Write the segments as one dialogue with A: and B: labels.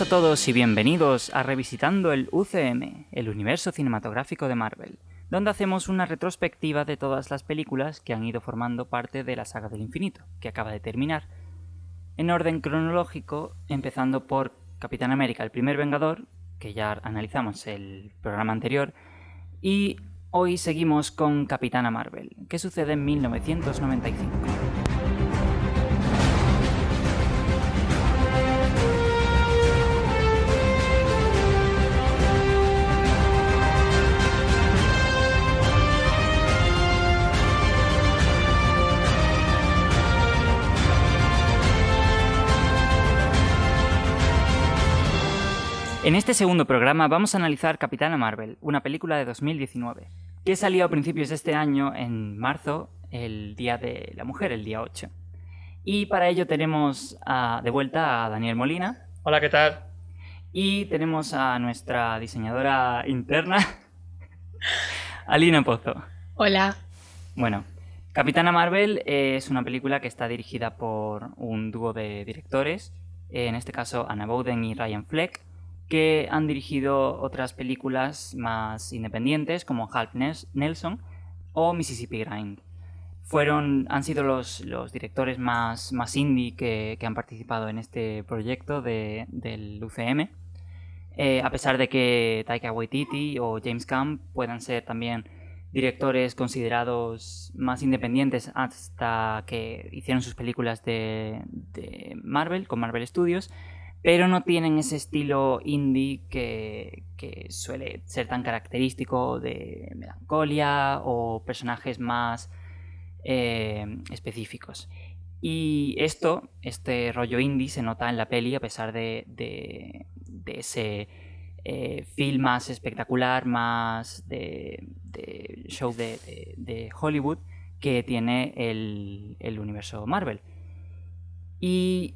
A: A todos y bienvenidos a Revisitando el UCM, el universo cinematográfico de Marvel, donde hacemos una retrospectiva de todas las películas que han ido formando parte de la saga del infinito, que acaba de terminar, en orden cronológico, empezando por Capitán América, el primer Vengador, que ya analizamos el programa anterior, y hoy seguimos con Capitana Marvel, que sucede en 1995. En este segundo programa vamos a analizar Capitana Marvel, una película de 2019, que salió a principios de este año, en marzo, el Día de la Mujer, el día 8. Y para ello tenemos de vuelta a Daniel Molina.
B: Hola, ¿qué tal?
A: Y tenemos a nuestra diseñadora interna, Alina Pozo.
C: Hola.
A: Bueno, Capitana Marvel es una película que está dirigida por un dúo de directores, en este caso Anna Bowden y Ryan Fleck, que han dirigido otras películas más independientes como Half Nelson o Mississippi Grind. Fueron, han sido los, los directores más, más indie que, han participado en este proyecto del UCM. Eh, a pesar de que Taika Waititi o James Camp puedan ser también directores considerados más independientes hasta que hicieron sus películas de, de Marvel, con Marvel Studios, pero no tienen ese estilo indie que, suele ser tan característico de melancolia o personajes más eh, específicos. Y esto, este rollo indie, se nota en la peli a pesar de, ese eh, film más espectacular, más de, show de, Hollywood que tiene el, el universo Marvel. Y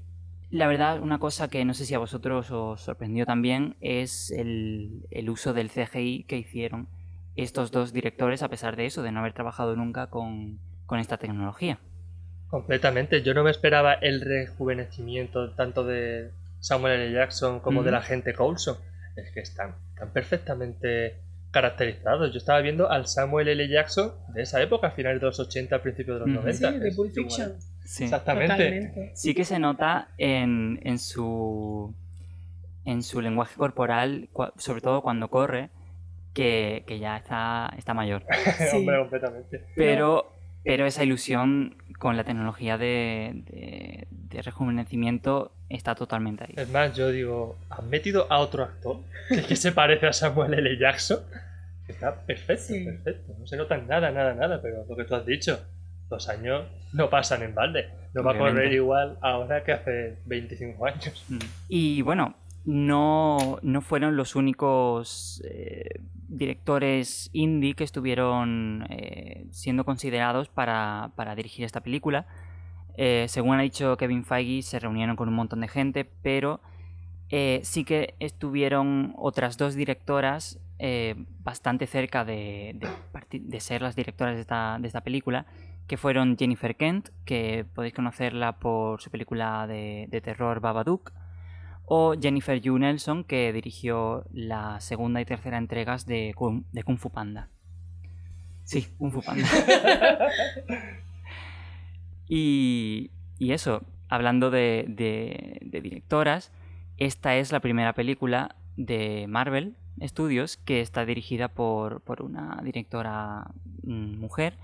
A: la verdad, una cosa que no sé si a vosotros os sorprendió también es el, uso del CGI que hicieron estos dos directores, a pesar de eso, de no haber trabajado nunca con, esta tecnología.
B: Completamente. Yo no me esperaba el rejuvenecimiento tanto de Samuel L. Jackson como de la gente Coulson. Es que están, están perfectamente caracterizados. Yo estaba viendo al Samuel L. Jackson de esa época, a finales de los 80, principios de los 90.
C: Sí, de Pulp Fiction.
A: Sí.
B: Exactamente.
A: Sí que se nota en, en, su en su lenguaje corporal, sobre todo cuando corre, que, que ya está, está mayor.
B: Hombre, completamente.
A: Pero, pero esa ilusión con la tecnología de, de, rejuvenecimiento está totalmente ahí.
B: Es más, yo digo, ¿han metido a otro actor que, se parece a Samuel L. Jackson? Está perfecto, perfecto. No se nota nada, nada, nada, pero lo que tú has dicho, los años no pasan en balde. No va a correr igual ahora que hace 25 años. Mm.
A: Y bueno, no, no fueron los únicos eh, directores indie que estuvieron eh, siendo considerados para, dirigir esta película. Eh, según ha dicho Kevin Feige, se reunieron con un montón de gente, pero sí que estuvieron otras dos directoras bastante cerca de, de, ser las directoras de esta, de esta película que fueron Jennifer Kent, que podéis conocerla por su película de, terror Babadook, o Jennifer Yu Nelson, que dirigió la segunda y tercera entregas de de Kung Fu Panda. Sí, Kung Fu Panda. y, eso, hablando de, directoras, esta es la primera película de Marvel Studios que está dirigida por, por una directora mm, mujer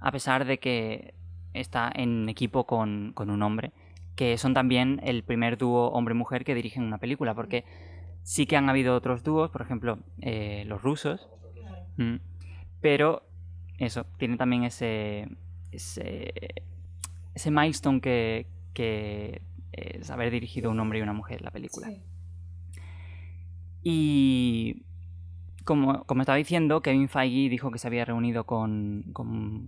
A: a pesar de que está en equipo con, un hombre, que son también el primer dúo hombre-mujer que dirigen una película, porque sí que han habido otros dúos, por ejemplo, eh, los rusos, pero eso, tiene también ese, ese, ese milestone que, que es haber dirigido un hombre y una mujer la película. Y como, estaba diciendo, Kevin Feige dijo que se había reunido con,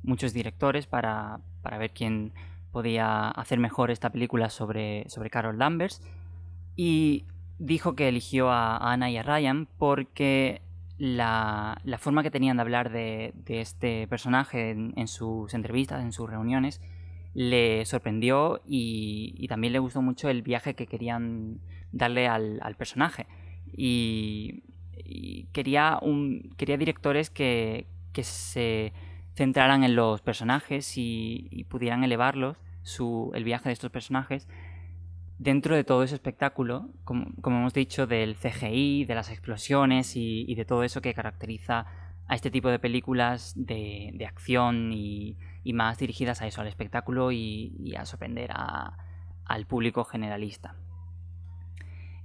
A: muchos directores para, ver quién podía hacer mejor esta película sobre, sobre Carol Danvers y dijo que eligió a, Anna y a Ryan porque la, forma que tenían de hablar de, este personaje en, sus entrevistas, en sus reuniones, le sorprendió y, también le gustó mucho el viaje que querían darle al, personaje. Y, quería, quería directores que, se centraran en los personajes y, pudieran elevarlos, su, el viaje de estos personajes, dentro de todo ese espectáculo, como, hemos dicho, del CGI, de las explosiones y, de todo eso que caracteriza a este tipo de películas de, acción y, más dirigidas a eso, al espectáculo y, a sorprender al público generalista.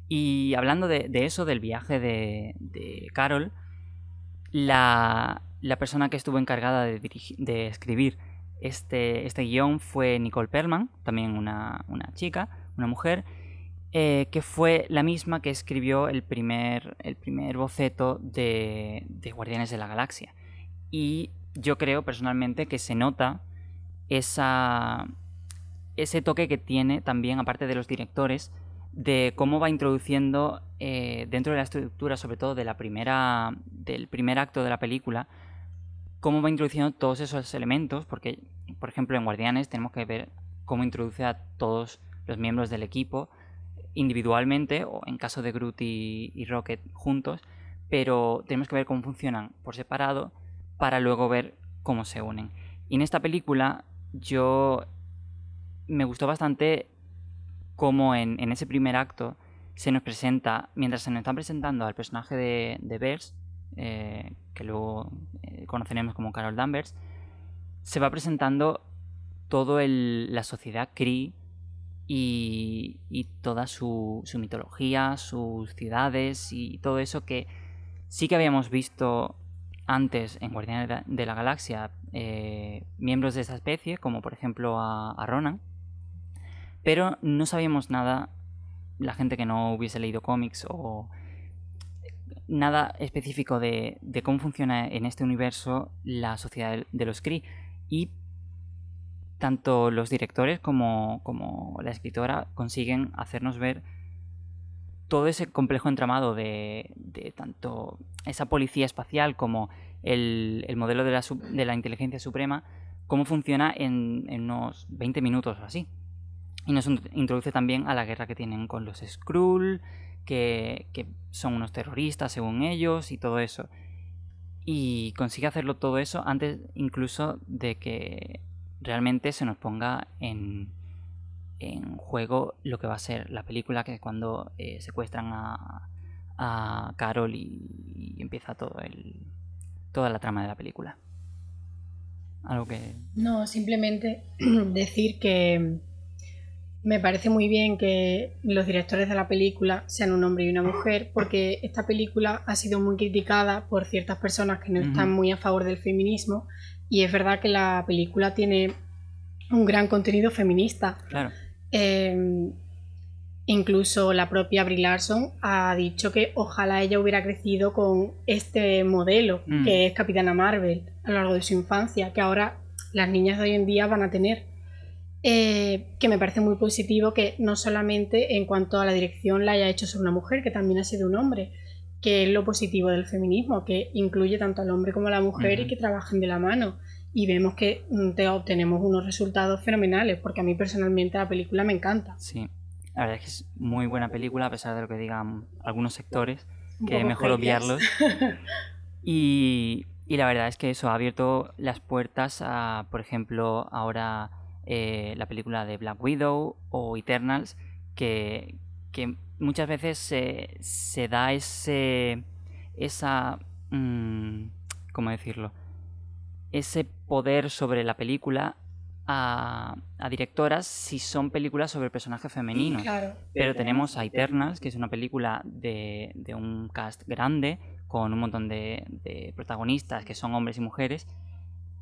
A: Y hablando de, eso, del viaje de, Carol, la, persona que estuvo encargada de, escribir este, este, guion fue Nicole Perlman, también una, chica, una mujer, eh, que fue la misma que escribió el primer, el primer boceto de, de, Guardianes de la Galaxia. Y yo creo personalmente que se nota esa, ese toque que tiene también, aparte de los directores, de cómo va introduciendo eh, dentro de la estructura, sobre todo de la primera, del primer acto de la película, cómo va introduciendo todos esos elementos, porque, por ejemplo, en Guardianes tenemos que ver cómo introduce a todos los miembros del equipo individualmente, o en caso de Groot y, Rocket juntos, pero tenemos que ver cómo funcionan por separado para luego ver cómo se unen. Y en esta película yo me gustó bastante como en, ese primer acto se nos presenta, mientras se nos está presentando al personaje de, de eh, que luego eh, conoceremos como Carol Danvers, se va presentando toda la sociedad Kree y, toda su, mitología, sus ciudades y todo eso que sí que habíamos visto antes en Guardianes de la Galaxia eh, miembros de esa especie, como por ejemplo a Ronan, pero no sabíamos nada, la gente que no hubiese leído cómics o nada específico de, cómo funciona en este universo la sociedad de los Kree. Y tanto los directores como, la escritora consiguen hacernos ver todo ese complejo entramado de, tanto esa policía espacial como el, modelo de la, inteligencia suprema, cómo funciona en, unos 20 minutos o así. Y nos introduce también a la guerra que tienen con los Skrull, que, son unos terroristas según ellos y todo eso. Y consigue hacerlo todo eso antes incluso de que realmente se nos ponga en, en juego lo que va a ser la película, que es cuando eh, secuestran a, a Carol y, y, empieza todo el, toda la trama de la película. Algo que...
C: No, simplemente decir que me parece muy bien que los directores de la película sean un hombre y una mujer, porque esta película ha sido muy criticada por ciertas personas que no están muy a favor del feminismo, y es verdad que la película tiene un gran contenido feminista.
A: Claro.
C: Em, incluso la propia Brie Larson ha dicho que ojalá ella hubiera crecido con este modelo, mm. que es Capitana Marvel, a lo largo de su infancia, que ahora las niñas de hoy en día van a tener. Eh, que me parece muy positivo que no solamente en cuanto a la dirección la haya hecho sobre una mujer, que también ha sido un hombre, que es lo positivo del feminismo, que incluye tanto al hombre como a la mujer y que trabajen de la mano. Y vemos que mm, te obtenemos unos resultados fenomenales, porque a mí personalmente la película me encanta.
A: Sí, la verdad es que es muy buena película, a pesar de lo que digan algunos sectores, que es mejor obviarlos. y, y la verdad es que eso ha abierto las puertas a, por ejemplo, ahora eh, la película de Black Widow o Eternals, que, muchas veces se, da ese. esa. Mm, ¿cómo decirlo? Ese poder sobre la película a, directoras si son películas sobre personajes femeninos. Pero tenemos a Eternals, que es una película de, un cast grande, con un montón de, de, protagonistas que son hombres y mujeres,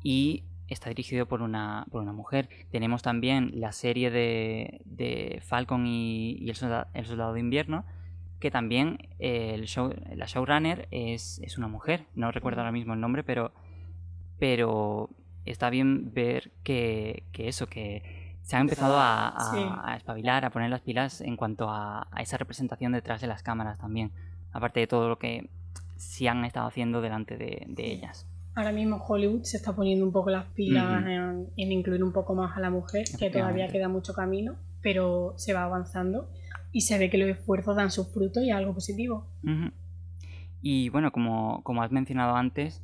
A: y está dirigido por una, por una mujer. Tenemos también la serie de, de Falcon y, el, soldado, de invierno, que también el show, la showrunner es, es una mujer. No recuerdo ahora mismo el nombre, pero, pero está bien ver que, que eso, que se ha empezado a, a, espabilar, a poner las pilas en cuanto a, a, esa representación detrás de las cámaras también. Aparte de todo lo que sí han estado haciendo delante de, de ellas.
C: Ahora mismo Hollywood se está poniendo un poco las pilas en, en incluir un poco más a la mujer, que todavía queda mucho camino, pero se va avanzando y se ve que los esfuerzos dan sus frutos y es algo positivo.
A: Y bueno, como, como has mencionado antes,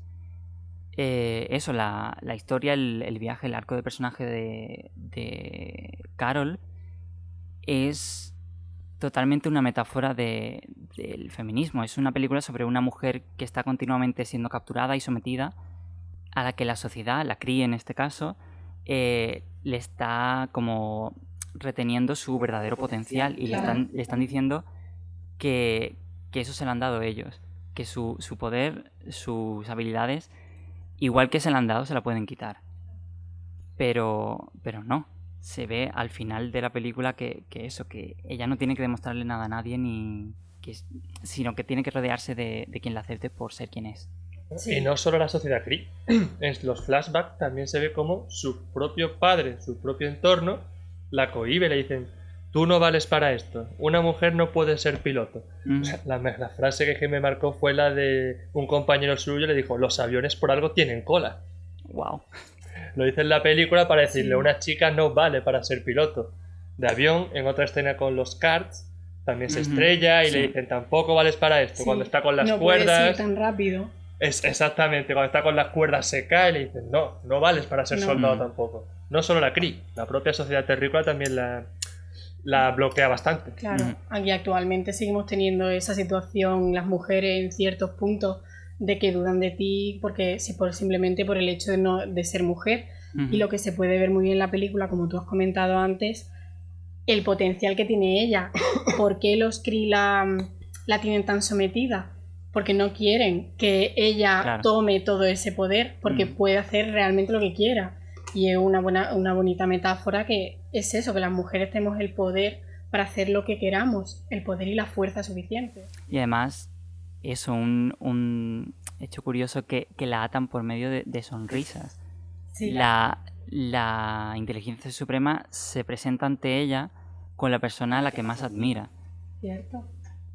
A: eh, eso, la, la historia, el, el viaje, el arco de personaje de, de Carol es totalmente una metáfora de- del feminismo. Es una película sobre una mujer que está continuamente siendo capturada y sometida a la que la sociedad, la cría en este caso, eh, le está como reteniendo su verdadero potencial y le están, diciendo que, eso se lo han dado ellos, que su, su poder, sus habilidades, igual que se le han dado, se la pueden quitar. Pero, pero no, se ve al final de la película que, que eso, que ella no tiene que demostrarle nada a nadie, ni que, sino que tiene que rodearse de, de quien la acepte por ser quien es.
C: Sí.
B: Y no solo la sociedad Cree. En los flashbacks también se ve como su propio padre, su propio entorno, la cohibe, le dicen, tú no vales para esto, una mujer no puede ser piloto.
A: Mm,
B: La, la frase que me marcó fue la de un compañero suyo, le dijo, los aviones por algo tienen cola.
A: wow.
B: Lo dice en la película para decirle,
C: Sí.
B: una chica no vale para ser piloto. De avión, en otra escena con los karts, también se estrella y
A: sí.
B: le dicen, tampoco vales para esto.
C: Sí,
B: Cuando está con las
C: no puedes ir
B: cuerdas...
C: tan rápido.
B: Es exactamente, cuando está con las cuerdas se cae y le dicen, no, no vales para ser
C: No.
B: soldado
A: Mm.
B: tampoco. No solo la CRI, la propia sociedad terrícola también la, la bloquea bastante.
C: Claro,
A: Ujú.
C: aquí actualmente seguimos teniendo esa situación, las mujeres en ciertos puntos, de que dudan de ti porque si por, simplemente por el hecho de, no, de ser mujer. Y lo que se puede ver muy bien en la película, como tú has comentado antes, el potencial que tiene ella. ¿Por qué los Kree la, la tienen tan sometida? Porque no quieren que ella
A: Claro.
C: tome todo ese poder, porque
A: Mm.
C: puede hacer realmente lo que quiera. Y es una, buena, una bonita metáfora que es eso, que las mujeres tenemos el poder para hacer lo que queramos, el poder y la fuerza suficiente.
A: Y además, eso, un, un hecho curioso que, que la atan por medio de, de sonrisas.
C: Sí,
A: La, la inteligencia suprema se presenta ante ella con la persona a la que más admira.
C: cierto.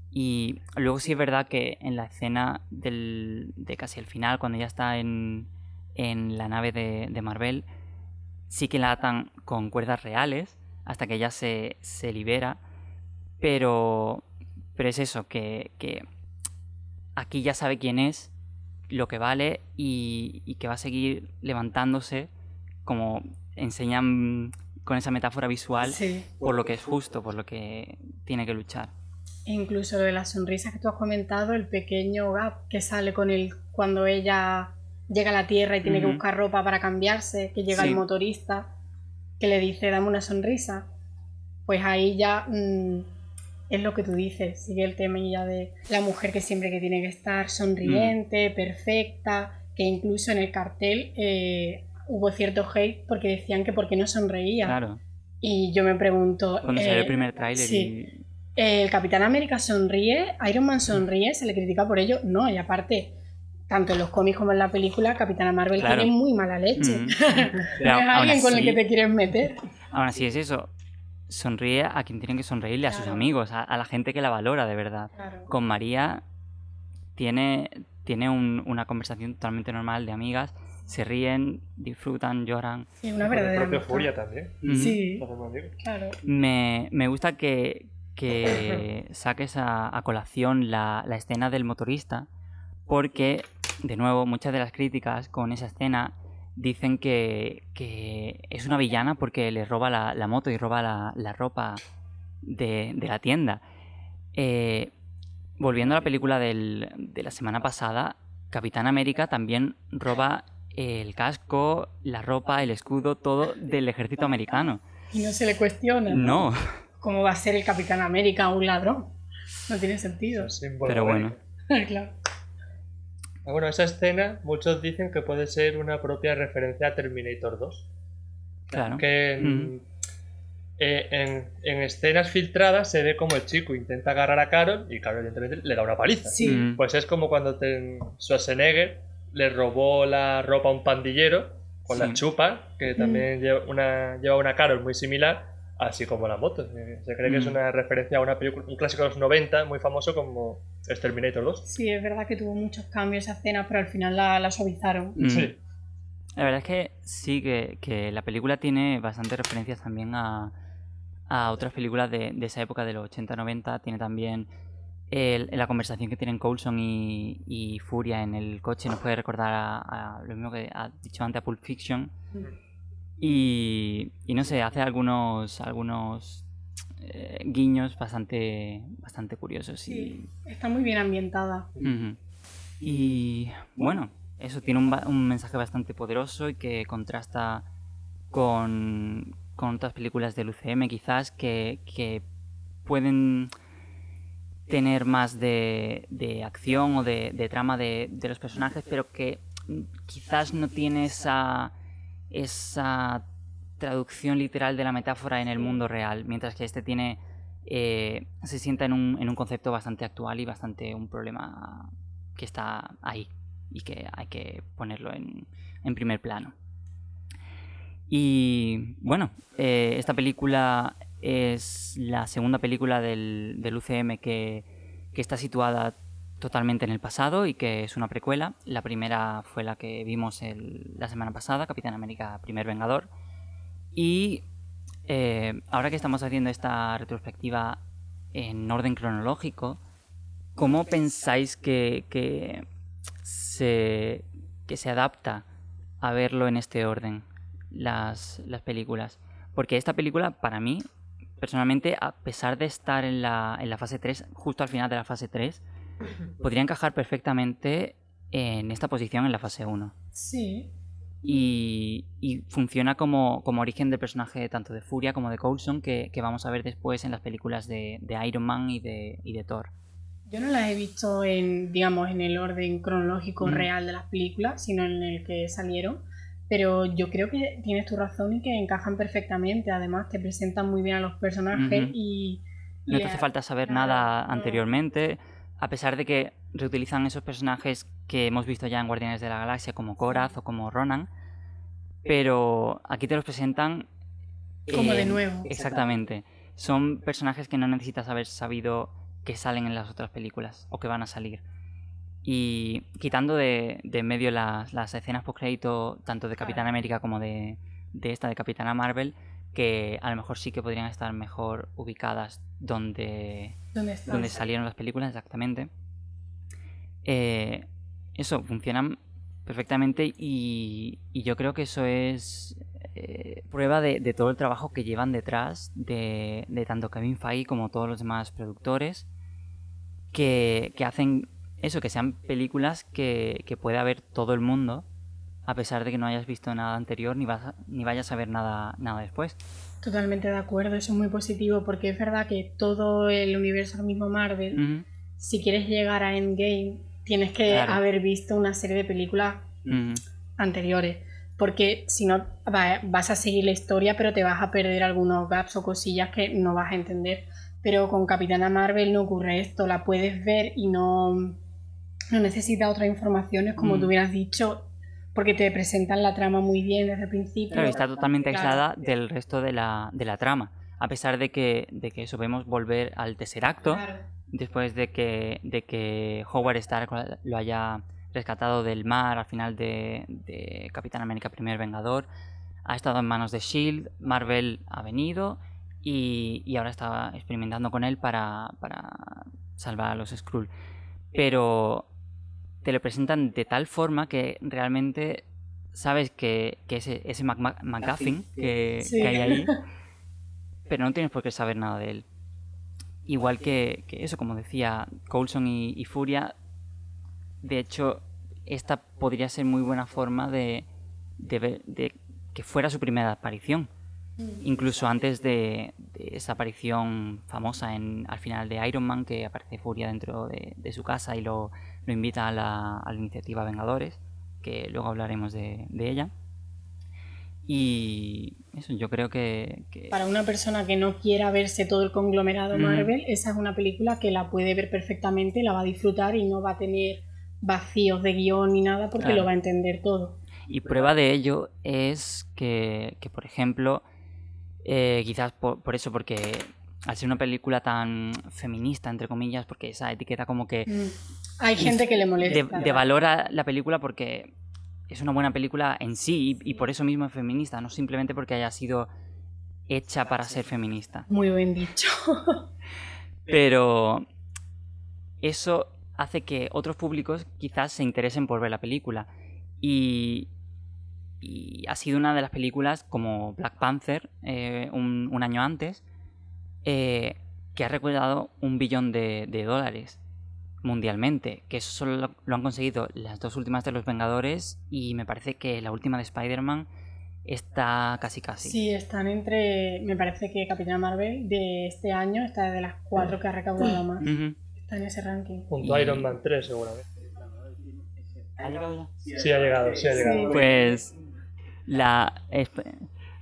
A: Y luego sí es verdad que en la escena del, de casi el final, cuando ella está en, en la nave de, de Marvel, sí que la atan con cuerdas reales hasta que ella se, se libera. Pero, pero es eso, que, que aquí ya sabe quién es, lo que vale y, y que va a seguir levantándose como enseñan con esa metáfora visual
C: Sí.
A: por lo que es justo, por lo que tiene que luchar.
C: Incluso lo de las sonrisas que tú has comentado, el pequeño gap que sale con él cuando ella llega a la Tierra y tiene que buscar ropa para cambiarse, que llega
A: Sí.
C: el motorista, que le dice, dame una sonrisa. Pues ahí ya mm, es lo que tú dices, sigue el tema ya de la mujer que siempre que tiene que estar sonriente, perfecta, que incluso en el cartel eh, hubo cierto hate porque decían que porque no sonreía.
A: Claro,
C: Y yo me pregunto...
A: cuando salió
C: eh,
A: el primer tráiler
C: sí.
A: y...
C: el Capitán América sonríe, Iron Man sonríe, se le critica por ello. No, y aparte, tanto en los cómics como en la película, Capitana Marvel
A: Claro.
C: tiene muy mala leche.
A: Mm.
C: es alguien con el que te quieres meter.
A: Aún así es eso. Sonríe a quien tienen que sonreírle, a sus amigos, a, a la gente que la valora de verdad. Con María tiene, tiene un- una conversación totalmente normal de amigas, se ríen, disfrutan, lloran.
C: Sí, una
B: Con el
C: verdadera.
B: Furia también.
C: Sí, claro.
A: Me, me gusta que, que saques a, a colación la, la escena del motorista, porque, de nuevo, muchas de las críticas con esa escena dicen que, que es una villana porque le roba la, la moto y roba la, la ropa de, de la tienda. Eh, volviendo a la película del- de la semana pasada, Capitán América también roba el casco, la ropa, el escudo, todo del ejército americano.
C: Y no se le cuestiona.
A: No.
C: ¿Cómo va a ser el Capitán América un ladrón? No tiene sentido.
A: Pero bueno.
C: claro.
B: Bueno, esa escena, muchos dicen que puede ser una propia referencia a Terminator 2.
A: Claro.
B: Que en, eh, en, en escenas filtradas se ve como el chico intenta agarrar a Carol y Carol, evidentemente, le da una paliza.
C: Sí.
A: Mm.
B: Pues es como cuando Schwarzenegger le robó la ropa a un pandillero con
A: Sí.
B: la chupa, que también lleva, una, lleva una Carol muy similar, así como la moto. Se cree que es
A: Mm.
B: una referencia a una película, un clásico de los 90 muy famoso como Exterminator 2.
C: Sí, es verdad que tuvo muchos cambios esa escena, pero al final la, la suavizaron.
A: Mm.
B: Sí.
A: La verdad es que sí, que, que la película tiene bastantes referencias también a, a otras películas de, de esa época, de los 80-90. Tiene también el- la conversación que tienen Coulson y, y Furia en el coche, nos puede recordar a, a lo mismo que ha dicho antes a Pulp Fiction. Y, y no sé, hace algunos, algunos eh, guiños bastante, bastante curiosos. Y,
C: Sí, está muy bien ambientada.
A: Y bueno, eso tiene un, un mensaje bastante poderoso y que contrasta con, con otras películas del UCM quizás que, que pueden tener más de, de acción o de, de trama de, de los personajes, pero que quizás no tiene esa, esa traducción literal de la metáfora en el mundo real, mientras que este tiene eh, se sienta en un, en un concepto bastante actual y bastante un problema que está ahí y que hay que ponerlo en, en primer plano. Y bueno, eh, esta película es la segunda película del, del UCM que, que está situada totalmente en el pasado y que es una precuela. La primera fue la que vimos la semana pasada, Capitán América Primer Vengador. Y eh, ahora que estamos haciendo esta retrospectiva en orden cronológico, ¿cómo pensáis que, que se, que se adapta a verlo en este orden las, las películas? Porque esta película, para mí, personalmente, a pesar de estar en la, en la fase 3, justo al final de la fase 3, podría encajar perfectamente en esta posición en la fase 1
C: Sí,
A: y, y funciona como, como origen del personaje tanto de Furia como de Coulson que, que vamos a ver después en las películas de, de Iron Man y de, y de Thor.
C: yo no las he visto en, digamos, en el orden cronológico
A: Mm.
C: real de las películas, sino en el que salieron. Pero yo creo que tienes tu razón y que encajan perfectamente. Además, te presentan muy bien a los personajes
A: Ujú.
C: y. y
A: No te hace falta saber nada
C: no.
A: A pesar de que reutilizan esos personajes que hemos visto ya en Guardianes de la Galaxia como Korath o como Ronan, pero aquí te los presentan
C: Como de
A: eh,
C: nuevo.
A: Exactamente. Son personajes que no necesitas haber sabido que salen en las otras películas o que van a salir. Y quitando de, de en medio las, las escenas post crédito tanto de Capitán. América como de, de esta de Capitana Marvel, que a lo mejor sí que podrían estar mejor ubicadas donde, donde salieron las películas exactamente. Eh, eso, funcionan perfectamente y, y yo creo que eso es eh, prueba de, de todo el trabajo que llevan detrás de, de tanto Kevin Feige como todos los demás productores que, que hacen eso, que sean películas que, que pueda ver todo el mundo a pesar de que no hayas visto nada anterior ni, vas a- ni vayas a ver nada, nada después.
C: Totalmente de acuerdo, eso es muy positivo porque es verdad que todo el universo ahora mismo Marvel, si quieres llegar a Endgame, tienes que
A: Claro.
C: haber visto una serie de películas anteriores. Porque si no, va- vas a seguir la historia, pero te vas a perder algunos gaps o cosillas que no vas a entender. Pero con Capitana Marvel no ocurre esto, la puedes ver y no, no necesita otras informaciones, como
A: Mm.
C: tú hubieras dicho, porque te presentan la trama muy bien desde el principio.
A: Claro, está totalmente
C: Claro.
A: aislada del resto de la, de la trama. A pesar de que, de que eso vemos volver al tercer acto,
C: Claro.
A: después de que, de que Howard Stark lo haya rescatado del mar al final de, de Capitán América Primer Vengador, ha estado en manos de Shield, Marvel ha venido y, y ahora está experimentando con él para, para salvar a los Skrull. Pero te lo presentan de tal forma que realmente sabes que, que ese, ese Mac- Mac- MacGuffin que,
C: Sí.
A: que hay ahí, pero no tienes por qué saber nada de él. Igual que, que eso, como decía Coulson y, y Furia, de hecho, esta podría ser muy buena forma de, de, ver- de que fuera su primera aparición. Incluso antes de, de esa aparición famosa en, al final de Iron Man, que aparece Furia dentro de, de su casa y lo, lo invita a la, a la iniciativa Vengadores, que luego hablaremos de, de ella. Y eso, yo creo que... que-
C: Para una persona que no quiera verse todo el conglomerado. Marvel, esa es una película que la puede ver perfectamente, la va a disfrutar y no va a tener vacíos de guion ni nada porque
A: Claro.
C: lo va a entender todo.
A: Y prueba de ello es que, que, por ejemplo, Eh, quizás por, por, eso, porque al ser una película tan feminista, entre comillas, porque esa etiqueta como que...
C: Mm. Hay gente que le molesta.
A: De, valora la película porque es una buena película en sí y, por eso mismo es feminista, no simplemente porque haya sido hecha para ser feminista.
C: Muy bien dicho.
A: Pero eso hace que otros públicos quizás se interesen por ver la película. Y, y ha sido una de las películas como Black Panther eh, un, año antes eh, que ha recaudado un billón de, dólares mundialmente, que eso solo lo, han conseguido las dos últimas de Los Vengadores y me parece que la última de Spider-Man está casi casi.
C: Sí, están entre, me parece que Capitana Marvel de este año está de las cuatro que ha recaudado más. Está en ese ranking.
B: Junto a Iron Man 3 seguramente. ¿Ha llegado ya? Sí, ha llegado, sí ha llegado.
A: Pues la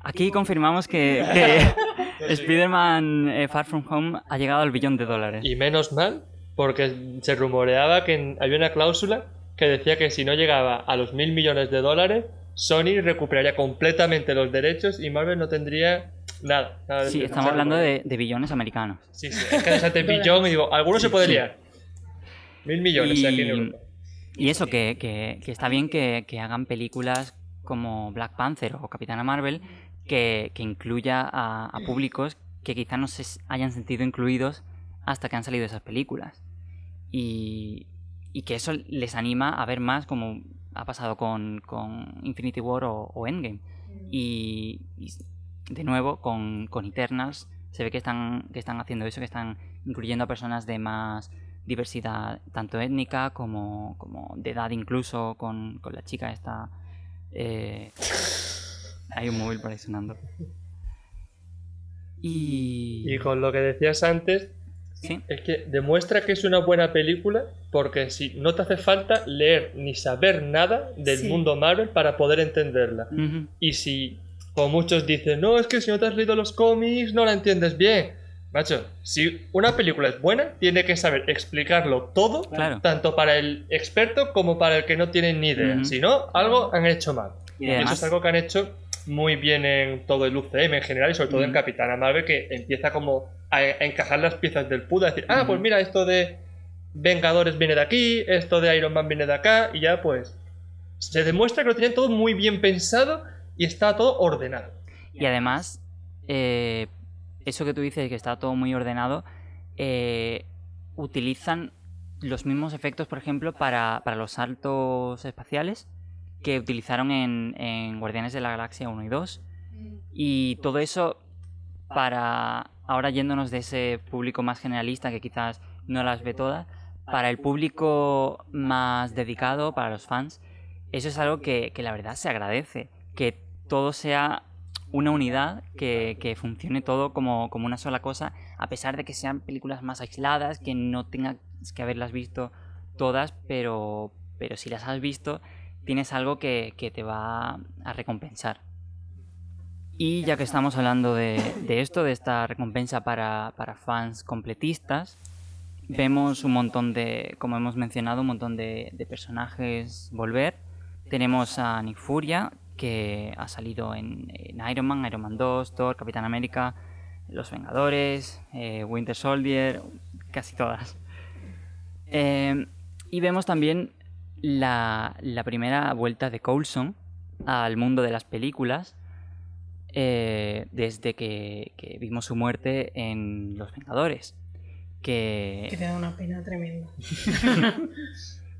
A: aquí confirmamos que, Spider-Man eh, Far From Home ha llegado al billón de dólares.
B: Y menos mal, porque se rumoreaba que había una cláusula que decía que si no llegaba a los mil millones de dólares, Sony recuperaría completamente los derechos y Marvel no tendría nada.
A: sí, estamos hablando de, billones americanos.
B: Sí, sí, es que ante billón y digo, algunos se liar. Mil millones
A: y,
B: aquí en Europa.
A: Y eso, que, que, está bien que, que hagan películas como Black Panther o Capitana Marvel que, incluya a, públicos que quizá no se hayan sentido incluidos hasta que han salido esas películas. Y, que eso les anima a ver más como ha pasado con, Infinity War o, Endgame. Y, de nuevo con, con, Eternals se ve que están, que están haciendo eso, que están incluyendo a personas de más diversidad, tanto étnica como, como de edad incluso, con, con la chica esta eh, hay un móvil por ahí sonando. Y...
B: y con lo que decías antes, es que demuestra que es una buena película porque si no te hace falta leer ni saber nada del mundo Marvel para poder entenderla. Y si, como muchos dicen, no, es que si no te has leído los cómics no la entiendes bien. Macho, si una película es buena, tiene que saber explicarlo todo, tanto para el experto como para el que no tiene ni idea. Si no, algo han hecho mal. Y, eso es algo que han hecho muy bien en todo el UCM en general y sobre todo en Capitana Marvel, que empieza como a, encajar las piezas del puzzle, a decir, ah, pues mira, esto de Vengadores viene de aquí, esto de Iron Man viene de acá, y ya pues se demuestra que lo tenían todo muy bien pensado y está todo ordenado.
A: Y además, eh, eso que tú dices, que está todo muy ordenado, eh, utilizan los mismos efectos, por ejemplo, para, los saltos espaciales que utilizaron en, Guardianes de la Galaxia 1 y 2. Y todo eso para, ahora yéndonos de ese público más generalista que quizás no las ve todas, para el público más dedicado, para los fans, eso es algo que, que la verdad se agradece, que todo sea una unidad que, funcione todo como, una sola cosa, a pesar de que sean películas más aisladas, que no tengas que haberlas visto todas, pero, pero si las has visto, tienes algo que, te va a recompensar. Y ya que estamos hablando de, esto, de esta recompensa para, fans completistas, vemos un montón de, como hemos mencionado, un montón de, de personajes volver. Tenemos a Nick Furia, que ha salido en, Iron Man, Iron Man 2, Thor, Capitán América, Los Vengadores, eh, Winter Soldier, casi todas. Eh, y vemos también la, primera vuelta de Coulson al mundo de las películas eh, desde que, vimos su muerte en Los Vengadores. Que...
C: te da una pena tremenda.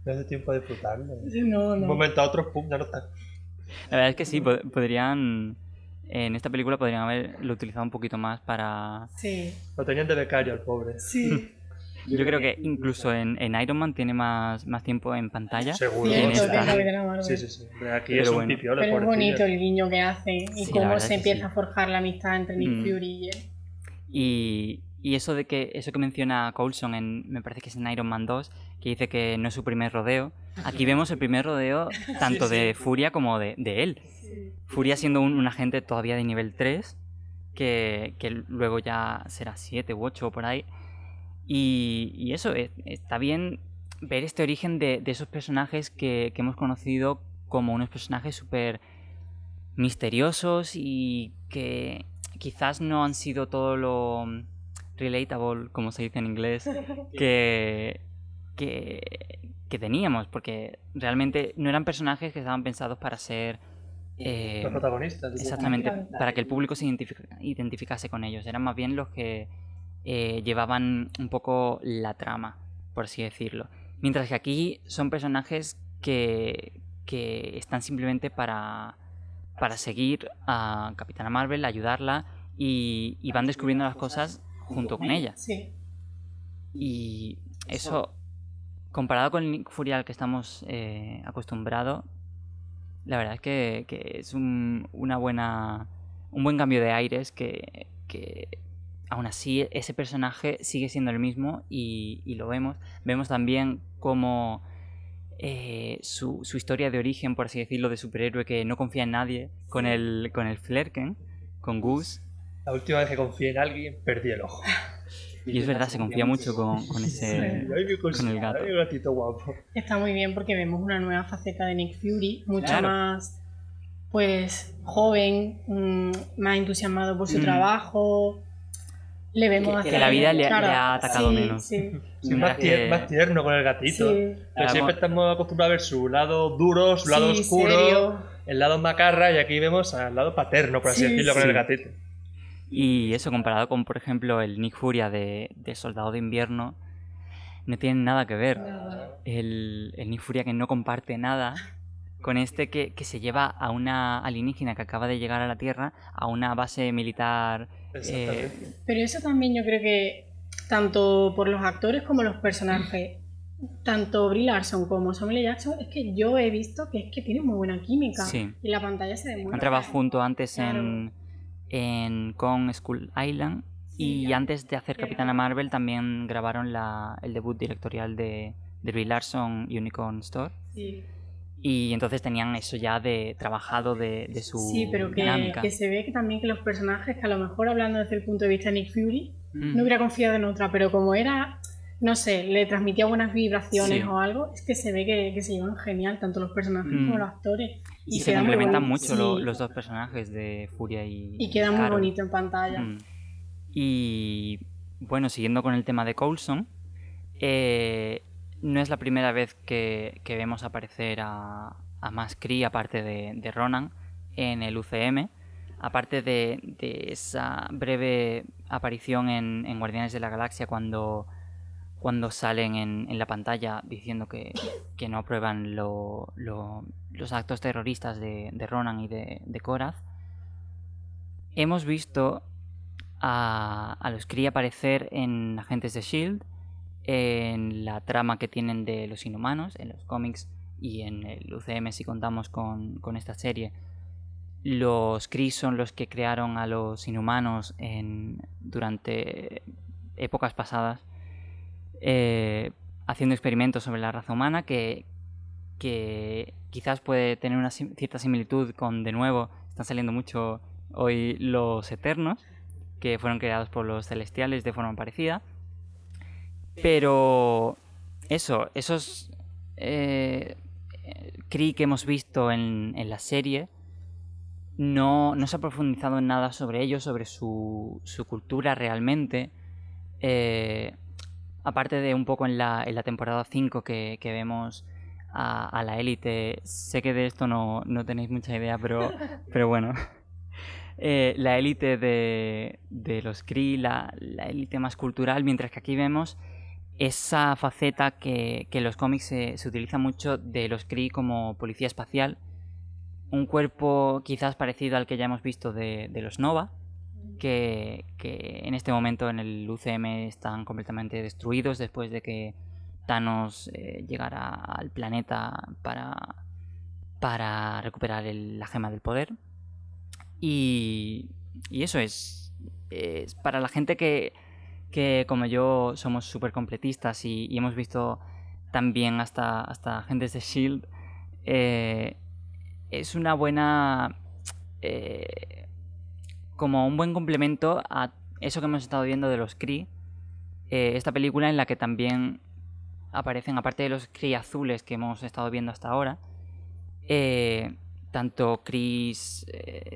B: no hace tiempo de disfrutarlo. Un momento a otro, pum, ya no está.
A: La verdad es que sí, podrían. En esta película podrían haberlo utilizado un poquito más para.
C: Sí.
B: Lo tenían de becario el pobre.
C: Sí.
A: Yo creo que incluso en, en, Iron Man tiene más, más tiempo en pantalla.
B: Seguro. Sí, sí, sí. Aquí es un
C: Pero es bonito el guiño que hace y cómo se empieza a forjar la amistad entre Nick mm. Fury y él.
A: Y, y, eso de que eso que menciona Coulson en me parece que es en Iron Man 2 que dice que no es su primer rodeo. Aquí vemos el primer rodeo tanto de Furia como de, él. Furia siendo un, agente todavía de nivel 3, que, luego ya será 7 u 8 por ahí. Y, eso, eh, está bien ver este origen de, esos personajes que, hemos conocido como unos personajes súper misteriosos y que quizás no han sido todo lo relatable, como se dice en inglés, que, que, que teníamos, porque realmente no eran personajes que estaban pensados para ser... eh,
B: Los protagonistas.
A: Exactamente,
C: Exactamente.
A: para que el público se identific- identificase con ellos. Eran más bien los que eh, llevaban un poco la trama, por así decirlo. Mientras que aquí son personajes que, que están simplemente para, para seguir a Capitana Marvel, ayudarla y, y van descubriendo las cosas junto con ella.
C: Sí.
A: Y eso, comparado con el Nick Fury al que estamos eh, acostumbrados, la verdad es que, que es un, una buena, un buen cambio de aires que, que aún así ese personaje sigue siendo el mismo y, y lo vemos. Vemos también como eh, su, su historia de origen, por así decirlo, de superhéroe que no confía en nadie, con el, con el Flerken, con Goose.
B: La última vez que confié en alguien, perdí el ojo.
A: Y es verdad, se confía mucho con, con ese...
B: Cosita,
A: el gato.
B: gatito guapo.
C: Está muy bien porque vemos una nueva faceta de Nick Fury, mucho
A: Claro.
C: más, pues, joven, mm, más entusiasmado por su
A: Mm.
C: trabajo. Le vemos
A: Que- la vida le- ha atacado
C: sí,
A: menos.
C: Sí,
B: Sí,
A: Mientras
B: más, tier-
A: que-
B: más tierno con el gatito.
C: sí.
B: Pero siempre estamos acostumbrados a ver su lado duro, su lado oscuro,
C: serio.
B: el lado macarra, y aquí vemos al lado paterno, por así
C: Sí,
B: decirlo, con el gatito.
A: Y eso comparado con, por ejemplo, el Nick Furia de, de Soldado de Invierno, no tiene nada que ver.
C: Nada.
A: El, el Nick Furia que no comparte nada con este que, que se lleva a una alienígena que acaba de llegar a la Tierra, a una base militar. eh.
C: Pero eso también yo creo que, tanto por los actores como los personajes, tanto Brie Larson como Samuel L. Jackson, es que yo he visto que es que tienen muy buena química.
A: Sí.
C: Y la pantalla se demuestra.
A: han trabajado juntos antes
C: Claro.
A: en, en Kong School Island. Y
C: Sí,
A: antes de hacer Capitana Marvel también grabaron la, el debut directorial de, de Brie Larson Unicorn Store.
C: Sí.
A: Y entonces tenían eso ya de trabajado de, de su
C: Sí, pero que,
A: dinámica.
C: que se ve que también que los personajes, que a lo mejor hablando desde el punto de vista de Nick Fury,
A: Mm.
C: no hubiera confiado en otra, pero como era, no sé, le transmitía buenas vibraciones
A: Sí.
C: o algo, es que se ve que, que se llevan genial, tanto los personajes
A: Mm.
C: como los actores.
A: Y, se complementan mucho
C: sí,
A: los dos personajes de Furia y.
C: Y queda muy bonito en pantalla.
A: Mm. Y bueno, siguiendo con el tema de Coulson, eh, no es la primera vez que, que vemos aparecer a, a Kree aparte de, de Ronan en el UCM. Aparte de, de esa breve aparición en, en Guardianes de la Galaxia cuando, cuando salen en, en la pantalla diciendo que, que no aprueban lo- lo- los actos terroristas de, de Ronan y de, Korath, hemos visto a, a los Kree aparecer en Agentes de Shield, en la trama que tienen de los inhumanos, en los cómics y en el UCM si contamos con, esta serie. Los Kree son los que crearon a los inhumanos en, durante épocas pasadas, eh, haciendo experimentos sobre la raza humana que, quizás puede tener una cierta similitud con, de nuevo, están saliendo mucho hoy los Eternos, que fueron creados por los Celestiales de forma parecida. Pero eso, esos eh, Kree que hemos visto en, en la serie, no, no se ha profundizado en nada sobre ellos, sobre su, su cultura realmente. Eh, aparte de un poco en la, en la temporada 5 que, que vemos a, a la élite, sé que de esto no, no tenéis mucha idea, pero, pero bueno. Eh, la élite de, de los Kree, la, la élite más cultural, mientras que aquí vemos esa faceta que, que en los cómics se, utiliza mucho de los Kree como policía espacial. Un cuerpo quizás parecido al que ya hemos visto de, los Nova, que, que en este momento en el UCM están completamente destruidos después de que Thanos eh, llegara al planeta para, para recuperar la gema del poder. Y, y eso es, es para la gente que, que como yo somos súper completistas y, hemos visto también hasta, hasta agentes de Shield, eh, es una buena... eh, como un buen complemento a eso que hemos estado viendo de los Kree. eh, esta película en la que también aparecen, aparte de los Kree azules que hemos estado viendo hasta ahora, tanto Chris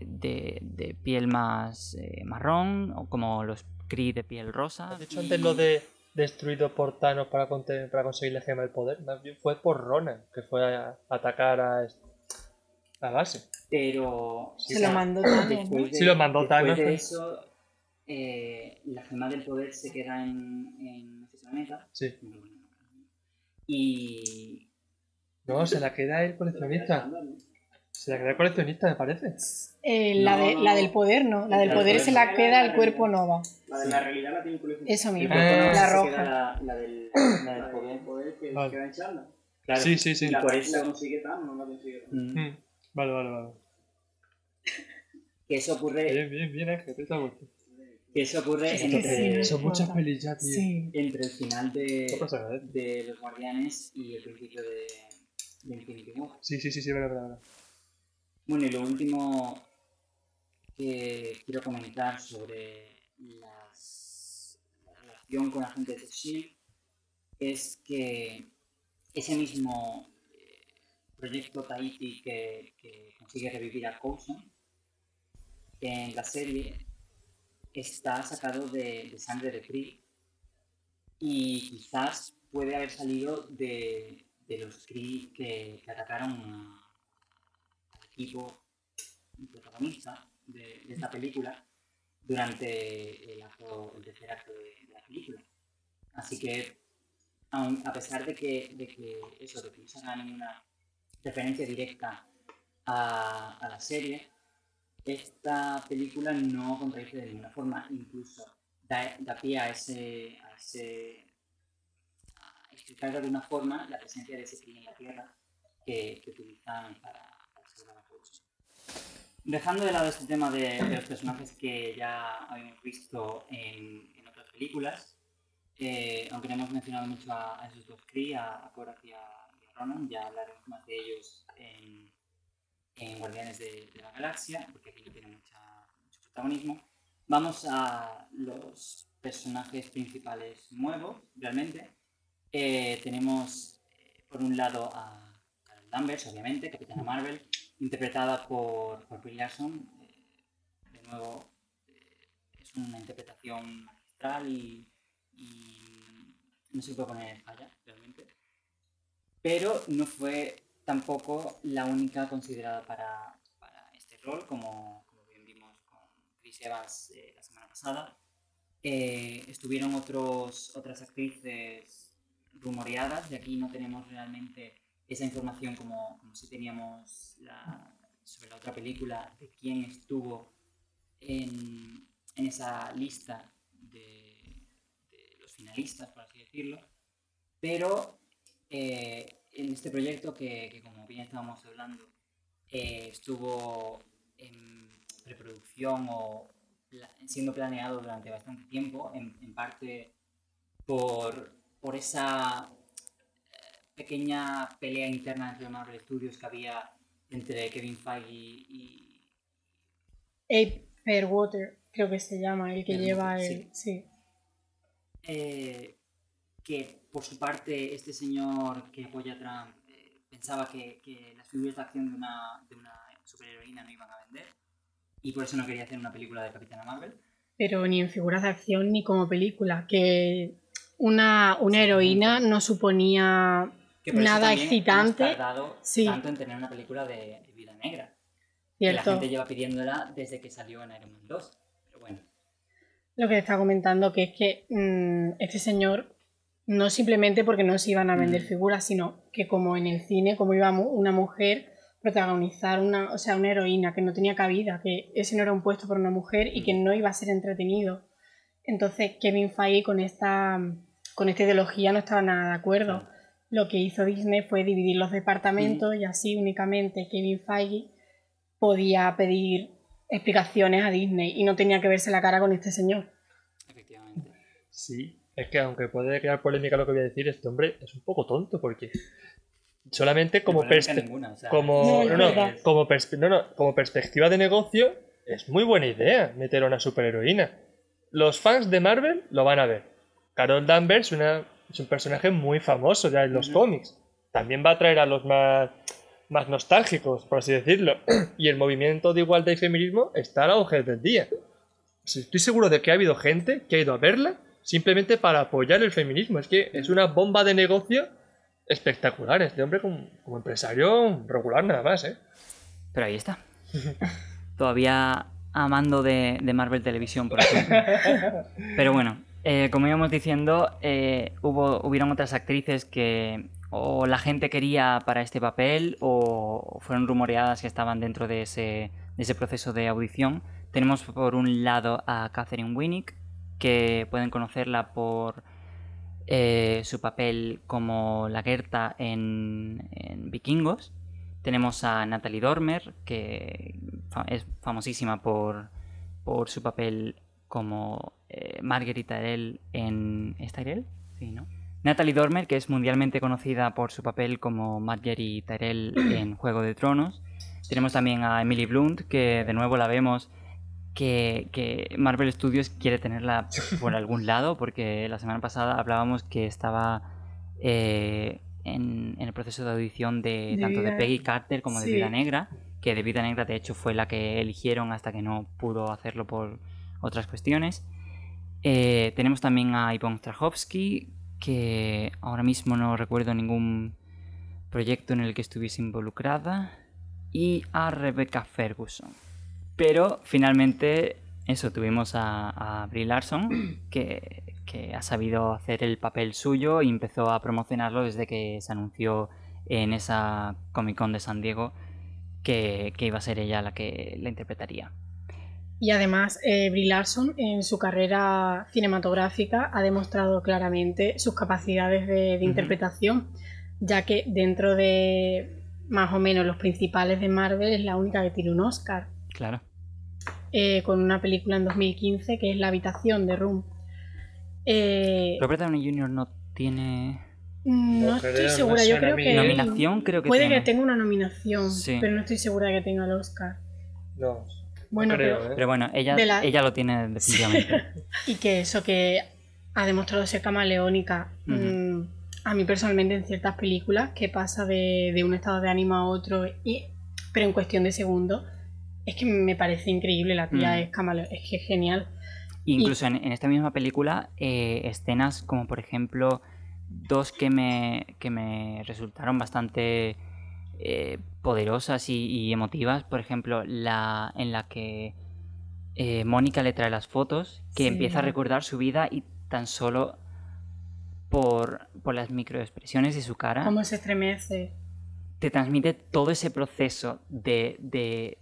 A: de, piel más eh, marrón como los Chris de piel rosa.
B: Has dicho antes lo de destruido por Thanos para, conseguir la gema del poder. Más bien fue por Ronan, que fue a atacar a la base.
A: Pero
C: Se lo mandó Thanos,
A: de,
B: Sí, lo mandó
A: después
B: Thanos,
A: de eso, eh, la gema del poder se queda en, en ese planeta.
B: Sí.
A: Y
B: No, se la queda el coleccionista. Se la queda el coleccionista, me parece.
C: Eh, la,
A: No,
C: de,
A: no,
C: la
A: no.
C: del poder no, la del
A: La
C: poder
A: poder
C: se la queda el cuerpo nova.
D: La de la realidad la tiene un colegio.
C: Eso
A: el
C: mismo,
B: Eh.
A: no,
C: la roja.
A: la, la del, la del poder.
D: El poder que
B: Vale.
D: queda en charla.
A: Claro.
B: Sí, sí, sí.
D: La,
A: por
D: la
A: eso-
D: consigue Thanos, no la consigue.
A: Mm.
B: Mm. Vale, vale, vale.
A: Que eso ocurre,
B: Bien, bien, bien, Ángel, te está gustando.
A: que eso ocurre
C: Es que
A: entre,
C: sí,
B: Son muchas pelis ya, tío.
C: Sí.
A: entre el final de,
B: pasa ¿eh?
A: de los guardianes y el principio de, de Infinity War.
B: Sí, sí, sí, sí, verdad, verdad.
A: Bueno, y lo último que quiero comentar sobre las- la relación con agentes de S.H.I.E.L.D. es que ese mismo eh, proyecto Tahiti que, que consigue revivir a Coulson en la serie está sacado de, de sangre de Kree y quizás puede haber salido de, de los Kree que, que atacaron a, equipo protagonista de, de esta película durante el, acto, el tercer acto de, de la película. Así que, aun- a pesar de que, de que eso, de que no se haga ninguna referencia directa a, a la serie, esta película no contradice de ninguna forma, incluso da, da pie a ese, a ese explicar de alguna forma la presencia de ese crimen en la Tierra que, que utilizan para, para salvar a Coulson. Dejando de lado este tema de, de los personajes que ya habíamos visto en, en otras películas, eh, aunque no hemos mencionado mucho a, a esos dos Kree, a, a Korath y a, y a Ronan, ya hablaremos más de ellos en, en Guardianes de, de la Galaxia, porque aquí no tiene mucha- mucho protagonismo. Vamos a los personajes principales nuevos, realmente. Eh, tenemos, eh, por un lado, a Carol Danvers, obviamente, Capitana Marvel, interpretada por, por Brie Larson. Eh, de nuevo, eh, es una interpretación magistral y, y no se puede poner falla, realmente. Pero no fue tampoco la única considerada para, para este rol, como, como bien vimos con Chris Evans eh, la semana pasada. Eh, estuvieron otros, otras actrices rumoreadas, de aquí no tenemos realmente esa información como, como si teníamos sobre la otra película de quién estuvo en, en esa lista de, los finalistas, por así decirlo. Pero eh, en este proyecto que, que como bien estábamos hablando, eh, estuvo en preproducción o siendo planeado durante bastante tiempo, en, en parte por, por esa pequeña pelea interna entre Marvel Studios que había entre Kevin Feige y...
C: Abe Fairwater, creo que se llama, el que lleva el. Sí.
A: eh, que por su parte este señor que apoya a Trump eh, pensaba que, que las figuras de acción de una, de una superheroína no iban a vender y por eso no quería hacer una película de Capitana Marvel.
C: Pero ni en figuras de acción ni como película. Que una, una heroína no suponía
A: Que por eso
C: Nada
A: también
C: excitante.
A: hemos tardado
C: Sí.
A: tanto en tener una película de, de Vida Negra. Que la gente lleva pidiéndola desde que salió en Iron Man 2. Pero bueno,
C: Lo que está comentando que es que mm, este señor no simplemente porque no se iban a vender
A: Mm.
C: figuras, sino que como en el cine, como iba una mujer protagonizar una, o sea, una heroína que no tenía cabida, que ese no era un puesto para una mujer y que no iba a ser entretenido. Entonces Kevin Feige con esta con esta ideología no estaba nada de acuerdo. Lo que hizo Disney fue dividir los departamentos y así únicamente Kevin Feige podía pedir explicaciones a Disney y no tenía que verse la cara con este señor.
A: efectivamente.
B: Sí, es que aunque puede crear polémica lo que voy a decir, este hombre es un poco tonto porque solamente como,
A: Polémica
B: perspe-
A: ninguna, o sea,
B: como,
C: No, es
B: no, no,
C: verdad.
B: como, perspe- no, no, como perspectiva de negocio es muy buena idea meter a una superheroína. Los fans de Marvel lo van a ver. Carol Danvers una, es un personaje muy famoso ya en los cómics. También va a atraer a los más más nostálgicos, por así decirlo. Y el movimiento de igualdad y feminismo está al auge del día. Estoy seguro de que ha habido gente que ha ido a verla simplemente para apoyar el feminismo. Es que es una bomba de negocio espectacular. Este hombre como, como empresario regular nada más, ¿eh?
A: Pero ahí está. Todavía amando de, de Marvel Televisión, por ejemplo. Pero bueno, eh, como íbamos diciendo, eh, hubo, hubieron otras actrices que o la gente quería para este papel o fueron rumoreadas que estaban dentro de ese, proceso de audición. Tenemos por un lado a Catherine Winnick, que pueden conocerla por eh, su papel como la Gerta en, en Vikingos. Tenemos a Natalie Dormer, que es famosísima por, por su papel como eh, Marguerite Tyrell en... ¿Es Tyrell? Sí, ¿no? Natalie Dormer, que es mundialmente conocida por su papel como Marguerite Tyrell en Juego de Tronos. Tenemos también a Emily Blunt, que de nuevo la vemos que, que Marvel Studios quiere tenerla por algún lado, porque la semana pasada hablábamos que estaba eh, en, en el proceso de audición de,
C: De
A: tanto de Peggy Carter como de. Vida Negra, que de Vida Negra de hecho fue la que eligieron hasta que no pudo hacerlo por otras cuestiones. Eh, tenemos también a Yvonne Strahovski, que ahora mismo no recuerdo ningún proyecto en el que estuviese involucrada, y a Rebecca Ferguson. Pero finalmente, eso, tuvimos a, a Brie Larson, que, que ha sabido hacer el papel suyo y empezó a promocionarlo desde que se anunció en esa Comic Con de San Diego que, que iba a ser ella la que la interpretaría.
C: Y además, eh, Brie Larson en su carrera cinematográfica ha demostrado claramente sus capacidades de, interpretación, ya que dentro de más o menos los principales de Marvel es la única que tiene un Oscar,
A: Claro.
C: eh, con una película en 2015 que es La habitación de Room. Eh,
A: Robert Downey Jr. no tiene
C: no
B: No
C: estoy segura, yo creo que...
A: nominación, creo que
C: Puede
A: tiene.
C: que tenga una nominación,
A: Sí.
C: pero no estoy segura de que tenga el Oscar.
B: No,
C: Bueno,
B: no creo,
C: pero-
B: ¿eh?
A: Pero bueno, ella,
C: De la-
A: ella lo tiene definitivamente.
C: Y que eso que ha demostrado ser camaleónica. Mm, a mí personalmente en ciertas películas que pasa de, de un estado de ánimo a otro, y, pero en cuestión de segundos, es que me parece increíble. La tía
A: Mm.
C: es camaleónica, es que es genial.
A: Incluso en, en esta misma película, eh, escenas como por ejemplo dos que me, que me resultaron bastante eh, poderosas y, y emotivas. Por ejemplo, la en la que eh, Mónica le trae las fotos, que
C: Sí.
A: empieza a recordar su vida y tan solo por, por las microexpresiones de su cara
C: Cómo se estremece.
A: te transmite todo ese proceso de, de,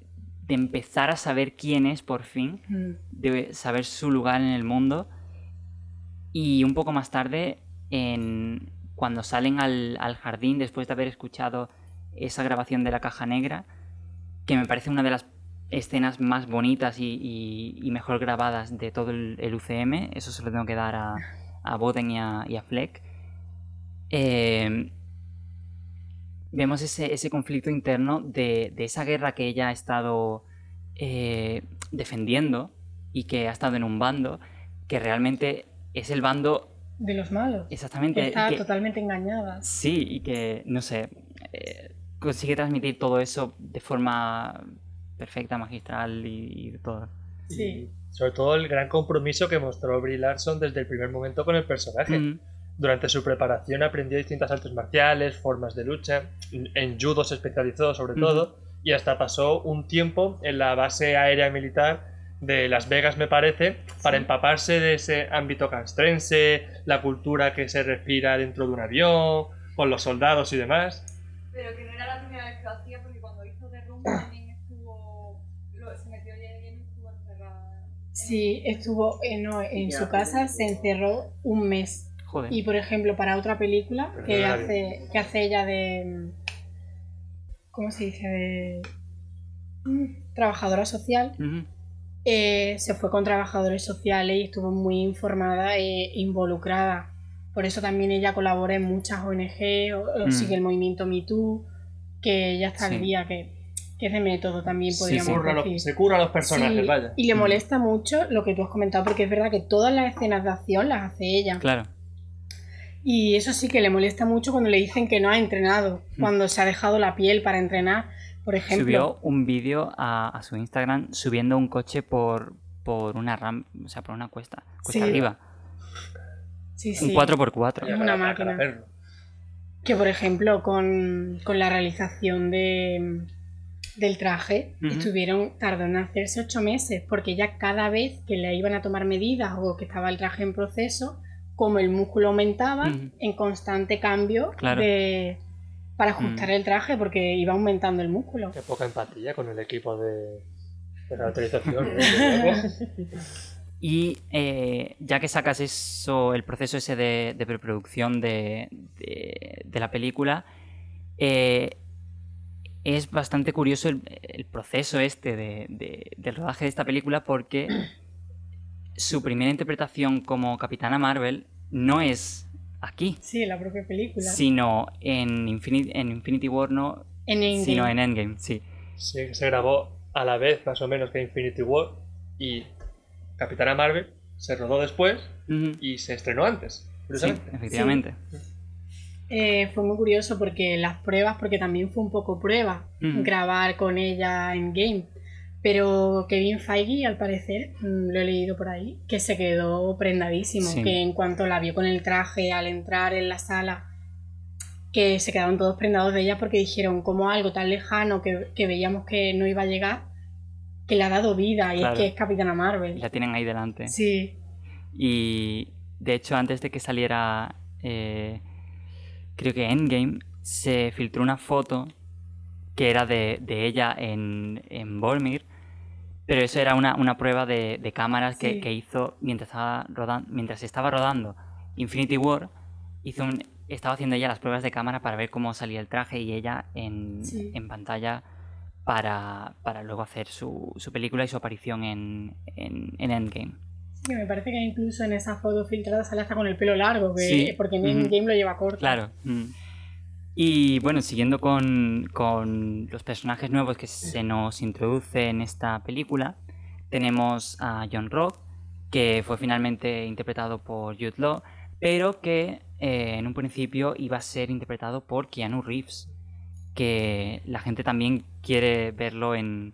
A: de empezar a saber quién es por fin
C: Mm.
A: de saber su lugar en el mundo. Y un poco más tarde, en, cuando salen al, al jardín después de haber escuchado esa grabación de la caja negra, que me parece una de las escenas más bonitas y, y- y mejor grabadas de todo el, el UCM, eso se lo tengo que dar a, a Boden y a, y a Fleck. Eh, vemos ese, ese conflicto interno de, de esa guerra que ella ha estado eh, defendiendo y que ha estado en un bando que realmente es el bando
C: De los malos.
A: exactamente
C: Está
A: que-
C: totalmente engañada.
A: sí y que no sé eh, consigue transmitir todo eso de forma perfecta magistral y, todo
C: Sí.
B: Y sobre todo el gran compromiso que mostró Brie Larson desde el primer momento con el personaje.
A: Mm,
B: Durante su preparación aprendió distintas artes marciales, formas de lucha, en judo se especializó sobre todo, y hasta pasó un tiempo en la base aérea militar de Las Vegas, me parece, para empaparse de ese ámbito castrense, la cultura que se respira dentro de un avión, con los soldados y demás.
E: Pero que no era la primera vez que lo hacía, porque cuando hizo The Room también estuvo. Lo, se metió ya y estuvo encerrada. en-
C: Sí, estuvo eh, no, en
D: Ya,
C: su casa, se encerró un mes.
A: joder
C: Y por ejemplo, para otra película
B: Pero
C: que hace, que hace ella de. ¿Cómo se dice? De. mm, Trabajadora social. Eh, se fue con trabajadores sociales y estuvo muy informada e involucrada. Por eso también ella colabora en muchas ONG, o, o
A: Mm.
C: sigue el movimiento MeToo, que ella está
A: Sí.
C: al día, que, que es de método también podríamos
A: sí.
B: Curra los-
C: decir.
B: se cura a los personajes,
C: Sí,
B: vaya.
C: Y le
A: Mm.
C: molesta mucho lo que tú has comentado, porque es verdad que todas las escenas de acción las hace ella.
A: claro
C: Y eso sí que le molesta mucho cuando le dicen que no ha entrenado,
A: Mm.
C: cuando se ha dejado la piel para entrenar, por ejemplo.
A: Subió un vídeo a, a su Instagram subiendo un coche por, por una ram, o sea, por una cuesta, cuesta
C: Sí.
A: arriba.
C: Sí,
A: Un
C: sí.
A: 4x4.
C: Es una
B: Para- para
C: máquina. Que por ejemplo con, con la realización de, del traje
A: Ujú.
C: estuvieron, tardó en hacerse ocho meses, porque ya cada vez que le iban a tomar medidas o que estaba el traje en proceso, como el músculo aumentaba,
A: Ujú.
C: en constante cambio
A: Claro.
C: de, para ajustar
A: Mm.
C: el traje, porque iba aumentando el músculo.
B: Qué poca empatía con el equipo de, de la autorización. ¿eh?
A: Y eh, ya que sacas eso, el proceso ese de, de preproducción de, de- de la película, eh, es bastante curioso el, el proceso este de, de- del rodaje de esta película porque su primera interpretación como Capitana Marvel no es aquí,
C: Sí, en la propia película.
A: sino en Infinity, en Infinity War, no,
C: En Endgame.
A: sino en Endgame, sí.
B: Sí, se grabó a la vez, más o menos, que Infinity War. Y Capitana Marvel se rodó después y se estrenó antes.
A: Sí, efectivamente.
C: Eh, fue muy curioso porque las pruebas, porque también fue un poco prueba grabar con ella en game. Pero Kevin Feige, al parecer, mm, lo he leído por ahí, que se quedó prendadísimo.
A: Sí.
C: Que en cuanto la vio con el traje al entrar en la sala, que se quedaron todos prendados de ella porque dijeron como algo tan lejano que, que veíamos que no iba a llegar, que le ha dado vida y
A: Claro.
C: es que es Capitana Marvel.
A: La tienen ahí delante.
C: Sí,
A: Y de hecho, antes de que saliera, eh, creo que Endgame, se filtró una foto que era de, de ella en, en Volmir, pero eso era una, una prueba de, de cámaras que,
C: Sí.
A: que hizo mientras estaba, rodando, mientras estaba rodando Infinity War. Hizo un- estaba haciendo ella las pruebas de cámara para ver cómo salía el traje y ella en,
C: Sí.
A: en pantalla para, para luego hacer su, su película y su aparición en, en, en Endgame.
C: Sí, me parece que incluso en esa foto filtrada sale hasta con el pelo largo, que-
A: Sí.
C: porque en. Endgame lo lleva corto.
A: Claro. mm. Y bueno, siguiendo con, con los personajes nuevos que se nos introduce en esta película, tenemos a John Rock, que fue finalmente interpretado por Jude Law, pero que eh, en un principio iba a ser interpretado por Keanu Reeves, que la gente también quiere verlo en,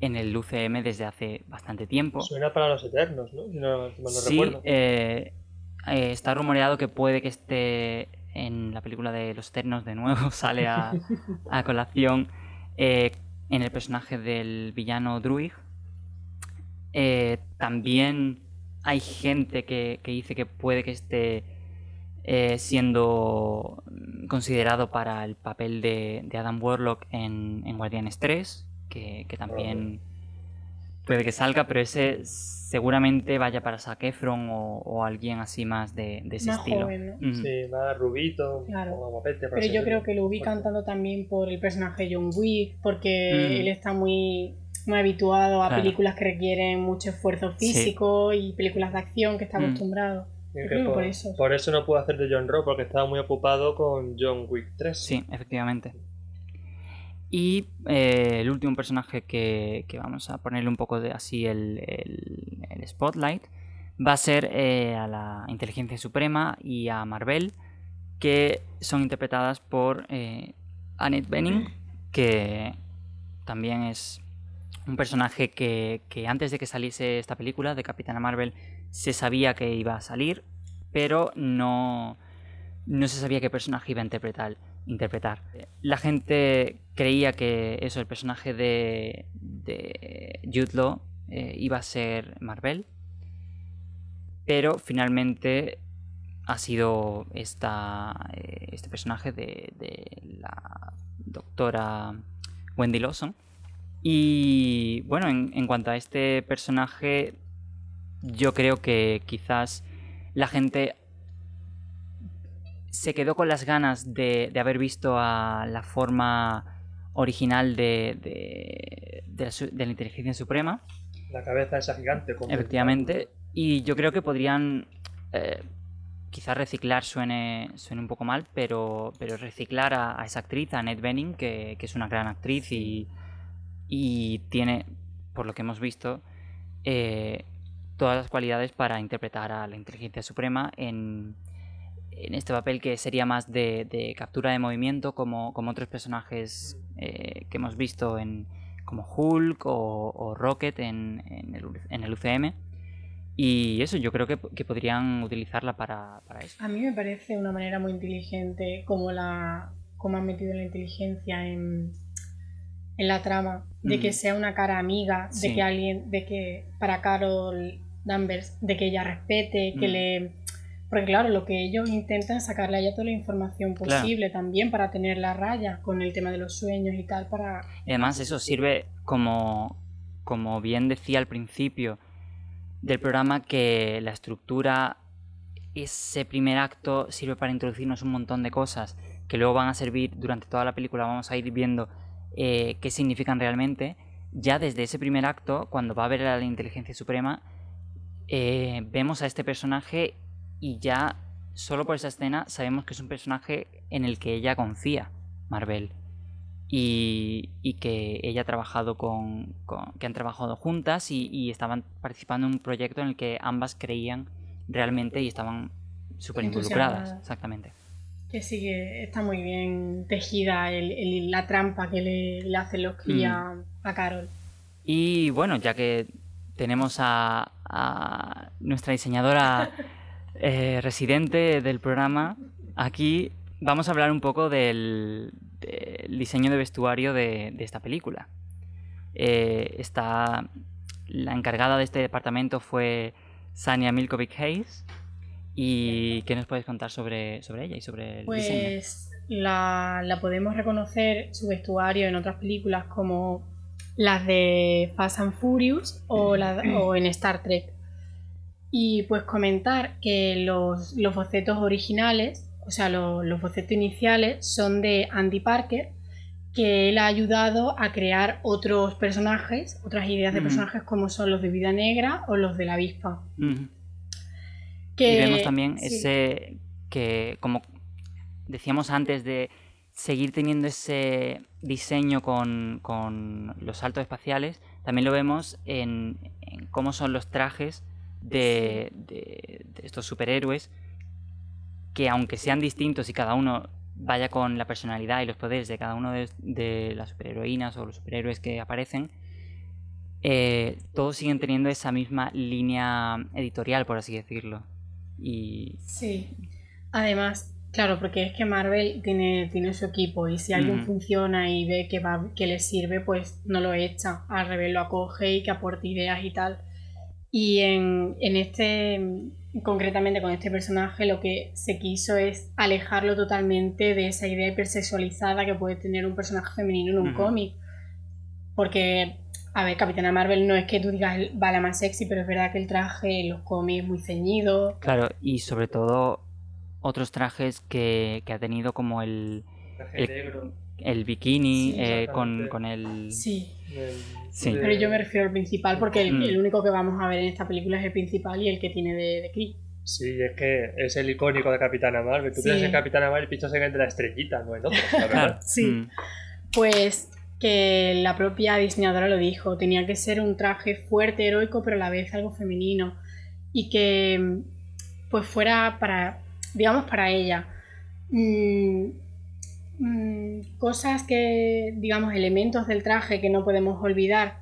A: en el UCM desde hace bastante tiempo.
B: Suena para los eternos, ¿no? Si no, si mal no
A: Sí,
B: recuerdo.
A: eh, eh, está rumoreado que puede que esté en la película de Los Eternos de nuevo, sale a, a colación eh, en el personaje del villano Druig. También hay gente que, que dice que puede que esté eh, siendo considerado para el papel de, de Adam Warlock en, en Guardianes 3, que, que también puede que salga, pero ese seguramente vaya para Zac Efron o, o alguien así más de, de ese
C: Más
A: estilo.
C: joven, ¿no?
B: Sí, más rubito,
C: Claro.
B: más guapete. por
C: Pero yo creo que lo ubican tanto también por el personaje de John Wick, porque
A: Mm.
C: él está muy, muy habituado a
A: Claro.
C: películas que requieren mucho esfuerzo físico y películas de acción que está
A: Mm.
C: acostumbrado. Yo
B: que
C: creo que
B: por,
C: por eso.
B: por eso no pudo hacer de John Rowe, porque estaba muy ocupado con John Wick 3.
A: Sí, efectivamente. Y eh, el último personaje que, que vamos a ponerle un poco de así el, el- el spotlight va a ser eh, a la Inteligencia Suprema y a Marvel, que son interpretadas por eh, Annette Bening, que también es un personaje que, que antes de que saliese esta película de Capitana Marvel se sabía que iba a salir, pero no, no se sabía qué personaje iba a interpretar. interpretar. La gente creía que eso, el personaje de, de Jude eh, iba a ser Marvel, pero finalmente ha sido esta, eh, este personaje de, de la doctora Wendy Lawson. Y bueno, en, en cuanto a este personaje, yo creo que quizás la gente se quedó con las ganas de, de haber visto a la forma original de, de, de la, su- de la inteligencia suprema,
B: La cabeza esa gigante. Con
A: efectivamente, y yo creo que podrían eh, quizás reciclar suene, suene un poco mal, pero, pero reciclar a, a esa actriz, a Ned Benning, que, que es una gran actriz y, y tiene, por lo que hemos visto, eh, todas las cualidades para interpretar a la inteligencia suprema en, en este papel que sería más de, de captura de movimiento, como, como otros personajes eh, que hemos visto en como Hulk o, o Rocket en, en, el, en el UCM. Y eso, yo creo que, que podrían utilizarla para, para eso.
C: A mí me parece una manera muy inteligente como la como han metido la inteligencia en, en la trama, de que
A: Mm.
C: sea una cara amiga, de
A: Sí.
C: que alguien, de que para Carol Danvers, de que ella respete, que
A: Mm.
C: le... Porque claro, lo que ellos intentan es sacarle a ella toda la información
A: Claro.
C: posible también para tener la raya con el tema de los sueños y tal, para...
A: Además eso sirve como, como bien decía al principio del programa, que la estructura, ese primer acto sirve para introducirnos un montón de cosas que luego van a servir durante toda la película, vamos a ir viendo eh, qué significan realmente. Ya desde ese primer acto, cuando va a ver a la inteligencia suprema, eh, vemos a este personaje y ya solo por esa escena sabemos que es un personaje en el que ella confía, Marvel y, y que ella ha trabajado con, con- que han trabajado juntas y, y estaban participando en un proyecto en el que ambas creían realmente y estaban súper involucradas exactamente
C: Que sí que está muy bien tejida el- el- la trampa que le, le hace los cría
A: Mm.
C: a Carol.
A: y bueno ya que tenemos a, nuestra diseñadora eh, residente del programa. Aquí vamos a hablar un poco del, diseño de vestuario de, esta película. Eh, está la encargada de este departamento fue Sania Milkovic Hayes. Y ¿qué nos puedes contar sobre, sobre ella y sobre el diseño?
C: Pues la, la podemos reconocer su vestuario en otras películas como las de Fast and Furious o, la- o en Star Trek. Y pues comentar que los, los bocetos originales, o sea, lo- los bocetos iniciales son de Andy Parker, que él ha ayudado a crear otros personajes, otras ideas de personajes como son los de Vida Negra o los de la avispa. Que,
A: Y vemos también
C: sí.
A: ese que, como decíamos antes, de seguir teniendo ese diseño con, con los saltos espaciales, también lo vemos en, en cómo son los trajes de, de- de estos superhéroes, que aunque sean distintos y cada uno vaya con la personalidad y los poderes de cada uno de, las superheroínas o los superhéroes que aparecen, eh, todos siguen teniendo esa misma línea editorial, por así decirlo. Y
C: Sí. Además, claro, porque es que Marvel tiene, tiene su equipo y si alguien funciona y ve que, va, que le sirve, pues no lo echa. Al revés, lo acoge y que aporte ideas y tal. Y en, en este, concretamente con este personaje, lo que se quiso es alejarlo totalmente de esa idea hipersexualizada que puede tener un personaje femenino en un cómic. Porque, a ver, Capitana Marvel no es que tú digas va la más sexy, pero es verdad que el traje en los cómics es muy ceñido.
A: claro, y sobre todo otros trajes que, que ha tenido como el,
B: Traje
A: El-
B: negro.
A: el bikini
B: Sí,
A: eh, con, con el...
C: Sí.
B: el-
A: Sí.
B: de-
C: Pero yo me refiero al principal porque el,
A: Mm.
C: el único que vamos a ver en esta película es el principal y el que tiene de, de Kree.
B: Sí, es que es el icónico de Capitana Marvel. Tú
C: Sí.
B: piensas en Capitana Marvel y piensas en el de la estrellita, no en otro, la verdad.
A: Claro,
C: Sí.
A: mm,
C: Pues que la propia diseñadora lo dijo, tenía que ser un traje fuerte, heroico, pero a la vez algo femenino. Y que pues fuera para, digamos, para ella. Mm, mm, cosas que, digamos, elementos del traje que no podemos olvidar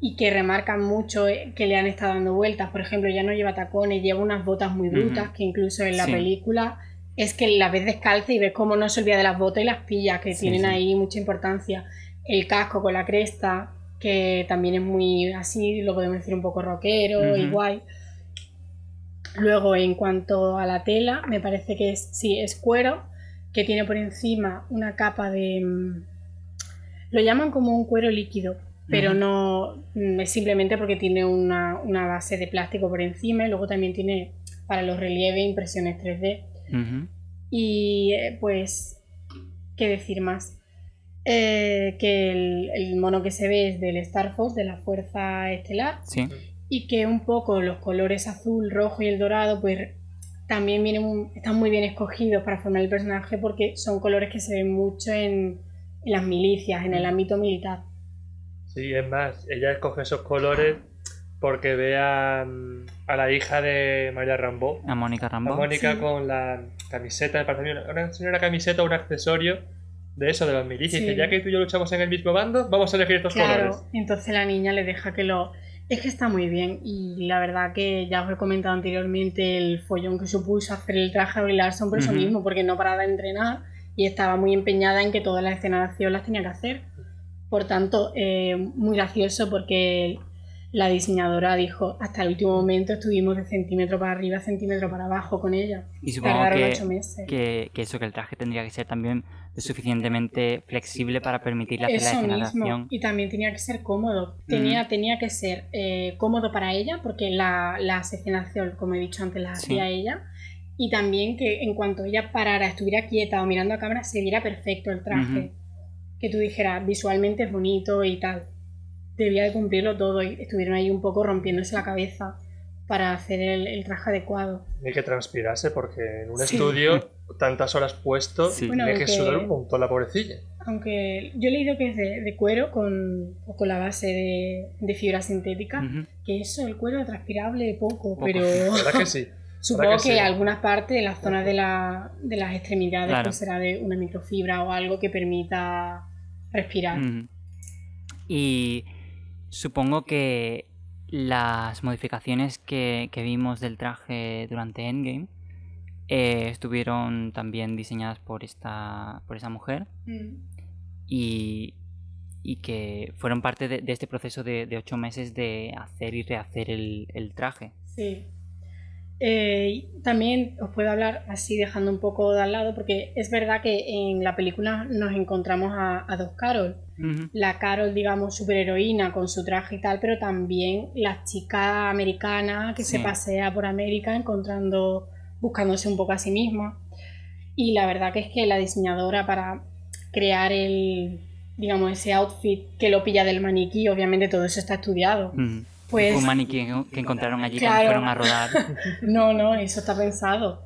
C: y que remarcan mucho eh, que le han estado dando vueltas. Por ejemplo, ya no lleva tacones, lleva unas botas muy brutas que incluso en la
A: Sí.
C: película es que la ves descalza y ves cómo no se olvida de las botas y las pillas, que
A: Sí,
C: tienen
A: sí.
C: ahí mucha importancia. El casco con la cresta, que también es muy así, lo podemos decir un poco rockero y guay. Luego, en cuanto a la tela, me parece que es, sí, es cuero, que tiene por encima una capa de... mm, Lo llaman como un cuero líquido, pero no mm, es simplemente porque tiene una, una base de plástico por encima y luego también tiene para los relieves impresiones 3D.
A: ujú.
C: Y eh, pues, ¿qué decir más? Eh, que el, el mono que se ve es del Star Force, de la Fuerza Estelar,
A: Sí,
C: y que un poco los colores azul, rojo y el dorado, pues también vienen un- están muy bien escogidos para formar el personaje porque son colores que se ven mucho en, en las milicias, en el ámbito militar.
B: Sí, es más, ella escoge esos colores porque ve a, a la hija de María Rambo,
A: a Mónica
B: a
A: Rambo.
B: Mónica
C: Sí.
B: con la, camiseta, parece una, una, una camiseta o un accesorio de eso, de los milicias.
C: Sí.
B: Que ya que tú y yo luchamos en el mismo bando, vamos a elegir estos
C: Claro,
B: colores.
C: entonces la niña le deja que lo... Es que está muy bien y la verdad que ya os he comentado anteriormente el follón que supuso hacer el traje a Brie Larson por eso
A: Ujú.
C: mismo, porque no paraba de entrenar y estaba muy empeñada en que todas las escenas de acción las tenía que hacer. Por tanto, eh, muy gracioso porque la diseñadora dijo hasta el último momento estuvimos de centímetro para arriba, centímetro para abajo con ella.
A: Y supongo que,
C: meses.
A: que, que eso, que el traje tendría que ser también lo suficientemente flexible para permitirle hacer la
C: Eso
A: escena de
C: mismo. Y también tenía que ser cómodo. Tenía, tenía que ser eh, cómodo para ella, porque la, las escenas como he dicho antes, las
A: Sí.
C: hacía ella. Y también que en cuanto ella parara, estuviera quieta o mirando a cámara, se viera perfecto el traje. Que tú dijeras, visualmente es bonito y tal. Debía de cumplirlo todo y estuvieron ahí un poco rompiéndose la cabeza para hacer el, el traje adecuado.
B: Hay que transpirarse porque en un
C: Sí.
B: estudio, tantas horas puesto,
A: Sí.
C: Bueno,
B: tiene que sudar un montón la pobrecilla.
C: Aunque yo he leído que es de, de cuero con, o con la base de, de fibra sintética. Que eso, el cuero transpirable, poco,
A: Poco.
C: pero
B: La verdad que sí.
C: supongo
B: ¿Verdad
C: que,
B: que sí?
C: algunas partes, en las zonas de, la, de las extremidades,
A: Claro.
C: pues será de una microfibra o algo que permita respirar.
A: Y supongo que las modificaciones que, que vimos del traje durante Endgame eh, estuvieron también diseñadas por esta, por esa mujer
C: Mm.
A: y, y que fueron parte de, de este proceso de, de ocho meses de hacer y rehacer el, el traje.
C: Sí. Eh, también os puedo hablar así dejando un poco de al lado, porque es verdad que en la película nos encontramos a, a dos Carol. La Carol, digamos, superheroína con su traje y tal, pero también la chica americana que se pasea por América encontrando, buscándose un poco a sí misma. Y la verdad que es que la diseñadora para crear el, digamos, ese outfit que lo pilla del maniquí, obviamente todo eso está estudiado.
A: Ujú.
C: Pues
A: Un maniquí que, encontraron allí
C: Claro.
A: cuando fueron a rodar.
C: no, no, eso está pensado.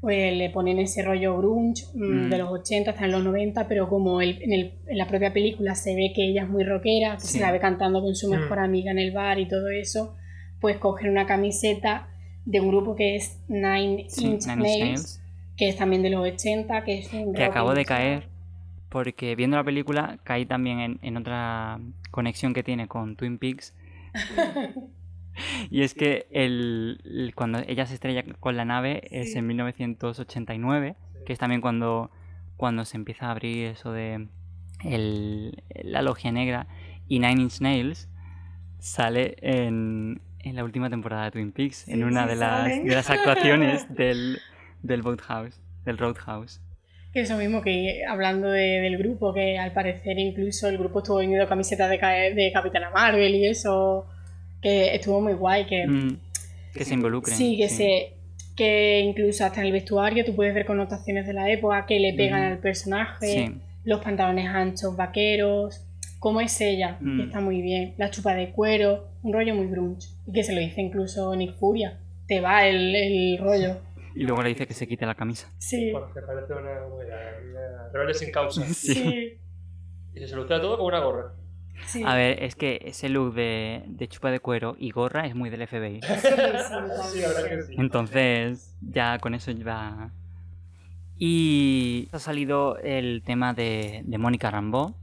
C: Pues le ponen ese rollo grunge mm,
A: Mm.
C: de los 80 hasta en los 90, pero como el- en, el- en la propia película se ve que ella es muy rockera, que
A: Sí.
C: se la ve cantando con su
B: Mm.
C: mejor amiga en el bar y todo eso, pues cogen una camiseta de un grupo que es Nine
A: Sí,
C: Inch
A: Nine Inch
C: Nails, que es también de los 80, que es un
A: que acabo de caer porque viendo la película caí también en, en otra conexión que tiene con Twin Peaks. Y es que el, el- cuando ella se estrella con la nave es en 1989 que es también cuando cuando se empieza a abrir eso de el- la logia negra y Nine Inch Nails sale en, en la última temporada de Twin Peaks en
C: Sí,
A: una
C: sí
A: de las, de las actuaciones del, del Boathouse del Roadhouse
C: Que eso mismo que hablando de- del grupo, que al parecer incluso el grupo estuvo vendiendo camisetas de, de Capitana Marvel y eso, que estuvo muy guay, que
A: Mm, que se involucren.
C: sí, que se que incluso hasta en el vestuario tú puedes ver connotaciones de la época que le pegan
A: Ujú.
C: al personaje,
A: Sí.
C: los pantalones anchos, vaqueros, cómo es ella, que
A: Mm.
C: está muy bien, la chupa de cuero, un rollo muy grunge, y que se lo dice incluso Nick Furia, te va el, el rollo.
A: Y luego le dice que se quite la camisa.
C: Sí,
B: Bueno, que parece una, una, una rebelde sin causa.
A: Sí.
C: sí,
B: Y se soluciona todo con una gorra.
C: sí.
A: A ver, es que ese look de, de chupa de cuero y gorra es muy del FBI.
C: Sí, sí.
A: Entonces, ya con eso va. Y ha salido el tema de, de Mónica Rambeau,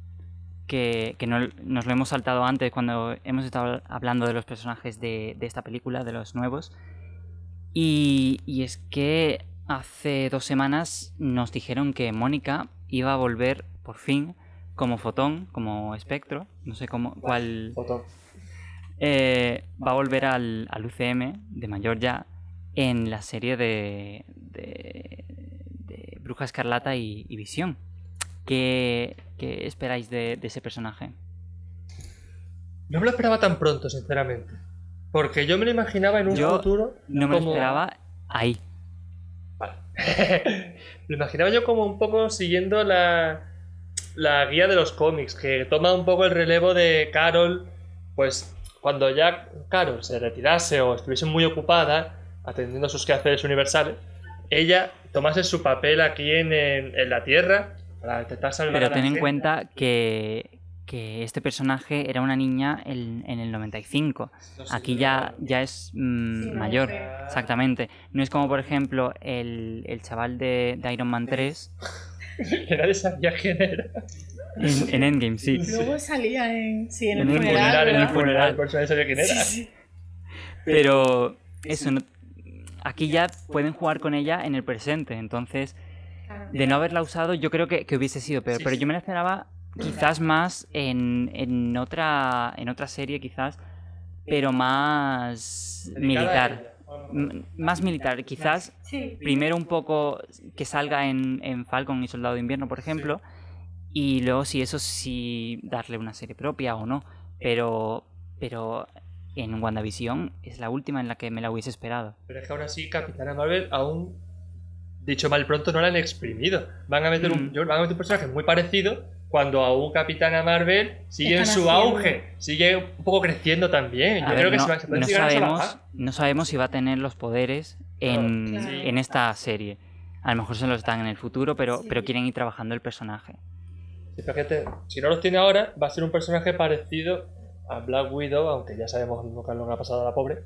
A: que, que no- nos lo hemos saltado antes cuando hemos estado hablando de los personajes de, de esta película, de los nuevos. Y, y es que hace dos semanas nos dijeron que Mónica iba a volver por fin como fotón, como espectro, no sé cómo, cuál,
B: Foto.
A: eh, va a volver al, al UCM de mayor ya en la serie de, de, de Bruja Escarlata y, y Visión. ¿Qué, qué esperáis de, de ese personaje?
B: No me lo esperaba tan pronto, sinceramente. Porque yo me lo imaginaba en un
A: Yo
B: futuro.
A: No me lo esperaba ahí.
B: Vale. lo imaginaba yo como un poco siguiendo la, la guía de los cómics, que toma un poco el relevo de Carol, pues cuando ya Carol se retirase o estuviese muy ocupada atendiendo sus quehaceres universales, ella tomase su papel aquí en, en- en la Tierra para intentar salvar a
A: Pero
B: la
A: ten en
B: gente.
A: cuenta que, que este personaje era una niña en, en el 95.
B: No sé,
A: Aquí ya, ya es mm,
C: Sí,
A: mayor,
C: mujer.
A: exactamente. No es como, por ejemplo, el, el chaval de, de Iron Man 3
B: Que nadie sabía quién era.
A: en, en Endgame, sí.
C: Luego salía en, sí, en,
A: En
C: el
A: el
C: funeral.
B: Funeral, en el funeral, por eso sabía quién era.
C: Sí, sí.
A: Pero eso, no- aquí ya pueden jugar con ella en el presente, entonces. De no haberla usado yo creo que, que hubiese sido peor,
B: Sí,
A: pero
B: sí.
A: yo me la esperaba quizás más en, en otra en otra serie quizás, pero más militar, más militar, quizás
C: Sí.
A: primero un poco que salga en, en Falcon y Soldado de Invierno, por ejemplo, y luego si eso sí darle una serie propia o no, pero pero en WandaVision es la última en la que me la hubiese esperado.
B: Pero es que aún así, Capitana Marvel aún, dicho mal pronto, no la han exprimido. Van a meter un,
A: Mm.
B: yo- van a meter un personaje muy parecido cuando aún Capitana Marvel sigue en su
C: haciendo-
B: auge, sigue un poco creciendo también.
A: A
B: Yo
A: ver,
B: creo que
A: no,
B: se, va- se pueden
A: no
B: a
A: sabemos, no sabemos si va a tener los poderes en,
C: Claro.
A: en esta serie. A lo mejor se los dan en el futuro, pero,
C: Sí.
A: pero quieren ir trabajando el personaje.
B: Sí, pero fíjate, si no los tiene ahora, va a ser un personaje parecido a Black Widow, aunque ya sabemos lo que lo que ha pasado a la pobre.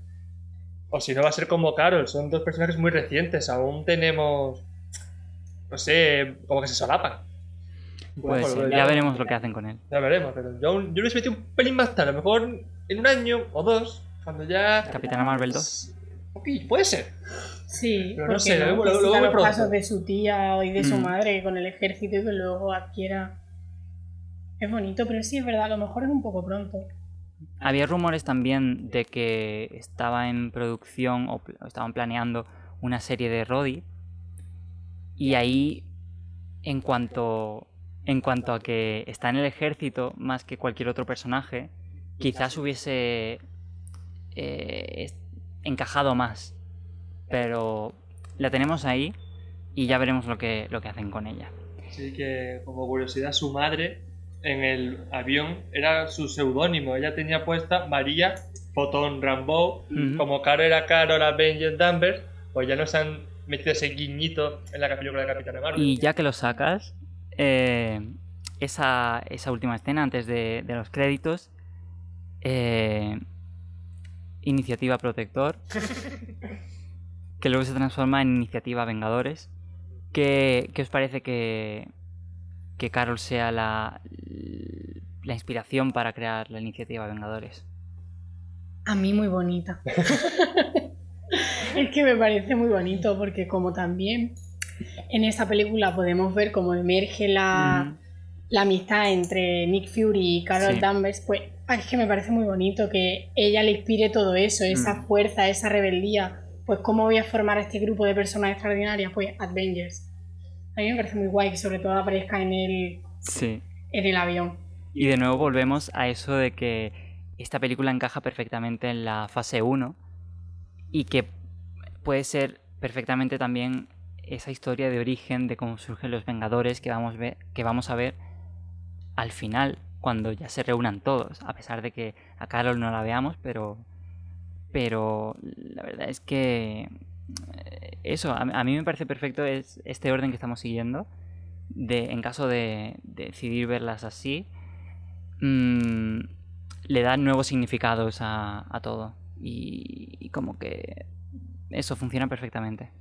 B: O si no, va a ser como Carol. Son dos personajes muy recientes. Aún tenemos. No sé, como que se solapan.
A: Pues
B: Bueno,
A: sí, ya veremos lo que hacen con él.
B: Ya veremos, pero yo, yo les metí un pelín más tarde. A lo mejor en un año o dos, cuando ya.
A: Capitana Marvel 2.
B: Ok, puede ser.
C: Sí,
B: Pero no sé,
C: no,
B: luego-
C: que
B: luego muy
C: los
B: pronto.
C: pasos de su tía y de su
A: Mm.
C: madre con el ejército y que luego adquiera. Es bonito, pero sí es verdad, a lo mejor es un poco pronto.
A: Había rumores también de que estaba en producción o estaban planeando una serie de Roddy. Y ahí, en cuanto, en cuanto a que está en el ejército más que cualquier otro personaje, quizás hubiese eh, encajado más. Pero la tenemos ahí y ya veremos lo que, lo que hacen con ella.
B: Así que, como curiosidad, su madre en el avión era su seudónimo. Ella tenía puesta María Fotón Rambo. Como Caro era Carol Avenger Danvers, pues ya nos han metido ese guiñito en la película de Capitana Marvel.
A: Y ya que lo sacas, eh, esa, esa última escena antes de, de los créditos, eh, Iniciativa Protector, que luego se transforma en Iniciativa Vengadores. ¿Qué, qué os parece que, que Carol sea la, la inspiración para crear la Iniciativa Vengadores?
C: A mí muy bonita. es que me parece muy bonito porque como también en esa película podemos ver cómo emerge la, la amistad entre Nick Fury y Carol
A: Sí.
C: Danvers, pues ah, es que me parece muy bonito que ella le inspire todo eso, esa
A: Mm.
C: fuerza, esa rebeldía. Pues cómo voy a formar a este grupo de personas extraordinarias, pues Avengers. A mí me parece muy guay que sobre todo aparezca en el,
A: Sí.
C: en el avión.
A: Y de nuevo volvemos a eso de que esta película encaja perfectamente en la fase 1 y que puede ser perfectamente también esa historia de origen de cómo surgen los Vengadores que vamos, que vamos a ver al final, cuando ya se reúnan todos, a pesar de que a Carol no la veamos, pero, pero la verdad es que eso, a, mí me parece perfecto es este orden que estamos siguiendo, de, en caso de, de decidir verlas así, mm, le da nuevos significados a, a todo. Y, como que eso funciona perfectamente.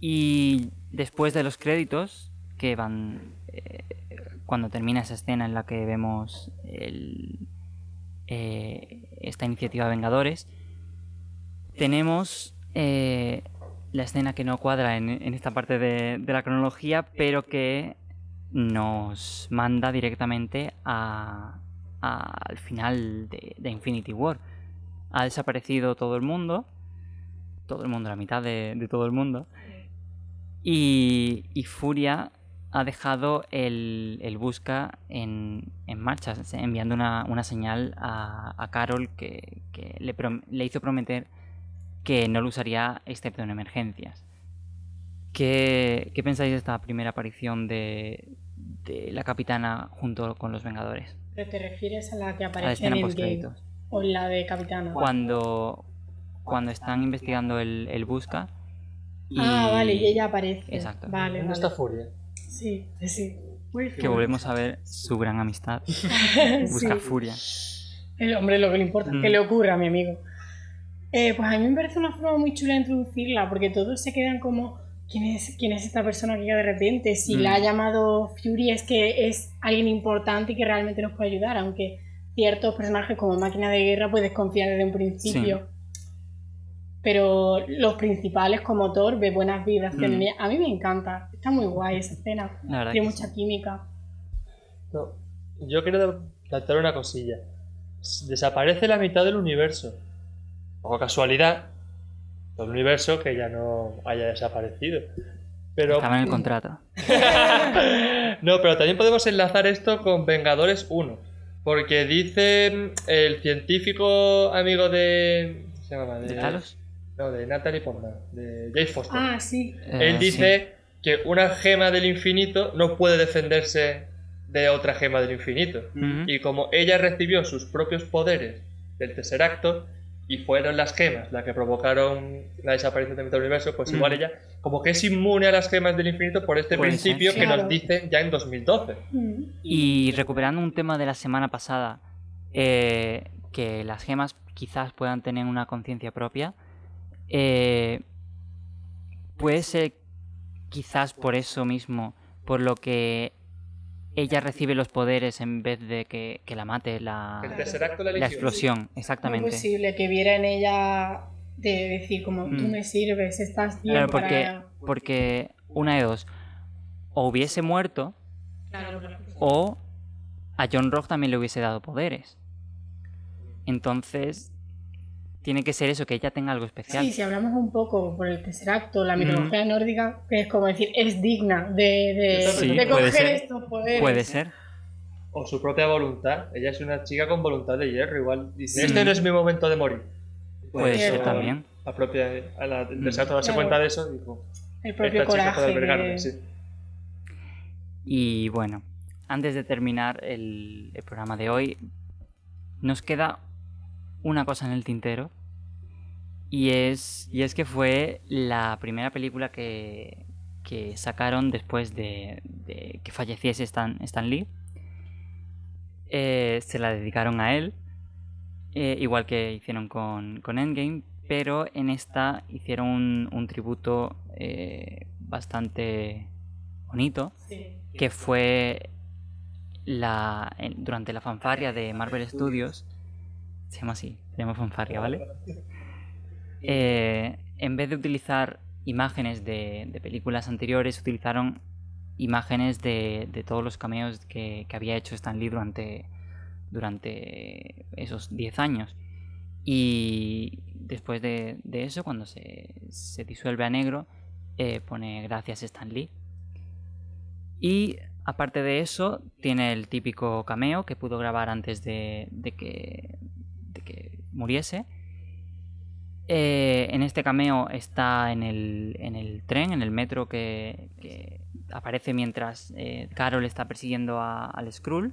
A: Y después de los créditos, que van eh, cuando termina esa escena en la que vemos eh, esta iniciativa Vengadores, tenemos eh, la escena que no cuadra en, esta parte de, la cronología, pero que nos manda directamente a- al final de, Infinity War. Ha desaparecido todo el mundo, todo el mundo, la mitad de, todo el mundo, y, y Furia ha dejado el, busca en, en marcha, enviando una, señal a, Carol que, le hizo prometer que no lo usaría excepto en emergencias. ¿Qué, qué pensáis de esta primera aparición de, de la capitana junto con los Vengadores?
C: ¿Pero te refieres a la que aparece en
A: post-créditos.
C: o en la de Capitana?
A: Cuando, cuando están investigando el, el busca. y-
C: Ah, vale, y ella aparece.
A: Exacto.
C: Vale,
B: ¿Dónde
C: vale.
B: está Furia?
C: Sí, sí, sí.
A: que volvemos a ver su gran amistad. Busca
C: Sí.
A: furia.
C: El hombre lo que le importa,
A: Mm.
C: que le ocurra a mi amigo. Eh, pues a mí me parece una forma muy chula de introducirla, porque todos se quedan como, ¿quién es, quién es esta persona que llega de repente? Si
A: Mm.
C: la ha llamado Fury es que es alguien importante y que realmente nos puede ayudar, aunque ciertos personajes como Máquina de Guerra puedes confiar desde un principio. Pero los principales como Thor ve buenas vibraciones.
A: Mm.
C: A mí me encanta, está muy guay esa escena, tiene mucha química.
B: No, yo quiero plantear una cosilla. Desaparece la mitad del universo. O casualidad, el universo que ya no haya desaparecido. Pero
A: estaba en el contrato.
B: no, pero también podemos enlazar esto con Vengadores 1. Porque dice el científico amigo de. ¿cómo se llama?
A: ¿De Talos?
B: No, de Natalie Portman, de Jay Foster.
C: Ah, sí.
A: Eh,
B: Él dice que una gema del infinito no puede defenderse de otra gema del infinito. Y como ella recibió sus propios poderes del Tesseracto y fueron las gemas las que provocaron la desaparición del universo, pues
A: Mm.
B: igual ella como que es inmune a las gemas del infinito por este principio que
C: Claro.
B: nos dicen ya en 2012.
C: Mm.
A: Y recuperando un tema de la semana pasada, eh, que las gemas quizás puedan tener una conciencia propia, eh, puede ser quizás por eso mismo, por lo que ella recibe los poderes en vez de que, que la mate la,
B: El la
A: explosión, exactamente.
C: posible que viera en ella de decir como tú
A: Mm.
C: me sirves, estás bien
A: Claro, porque,
C: para...
A: porque una de dos, o hubiese muerto,
C: Claro, claro.
A: o a John Rock también le hubiese dado poderes. Entonces, tiene que ser eso, que ella tenga algo especial.
C: Sí, si hablamos un poco por el tercer acto, la mitología nórdica, que es como decir, es digna de, de,
B: Sí,
C: de coger
A: ser.
C: estos poderes.
A: Puede ser.
B: O su propia voluntad. Ella es una chica con voluntad de hierro. Igual dice,
A: Sí.
B: este no es mi momento de morir.
A: Puede
C: ser
B: Pero
A: también.
B: La propia, a la, el
A: Mm.
B: Tesseracto darse
C: Claro.
B: cuenta de eso, dijo,
C: El propio
B: esta chica puede
C: coraje.
B: albergarme,
C: de-
B: sí.
A: Y bueno, antes de terminar el, el programa de hoy, nos queda una cosa en el tintero. Y es, y es que fue la primera película que, que sacaron después de, de que falleciese Stan, Stan Lee. Eh, se la dedicaron a él, eh, igual que hicieron con, con Endgame, pero en esta hicieron un, un tributo eh, bastante bonito
C: Sí.
A: que fue la, durante la fanfarria de Marvel Studios. Se llama así, se llama fanfarria, ¿vale? Eh, en vez de utilizar imágenes de, de películas anteriores, utilizaron imágenes de, de todos los cameos que, que había hecho Stan Lee durante, durante esos 10 años. Y después de, de eso, cuando se, se disuelve a negro, eh, pone gracias Stan Lee. Y aparte de eso, tiene el típico cameo que pudo grabar antes de, de que, que muriese. Eh, en este cameo está en el, en el tren, en el metro que, aparece mientras eh, Carol está persiguiendo a- al Skrull.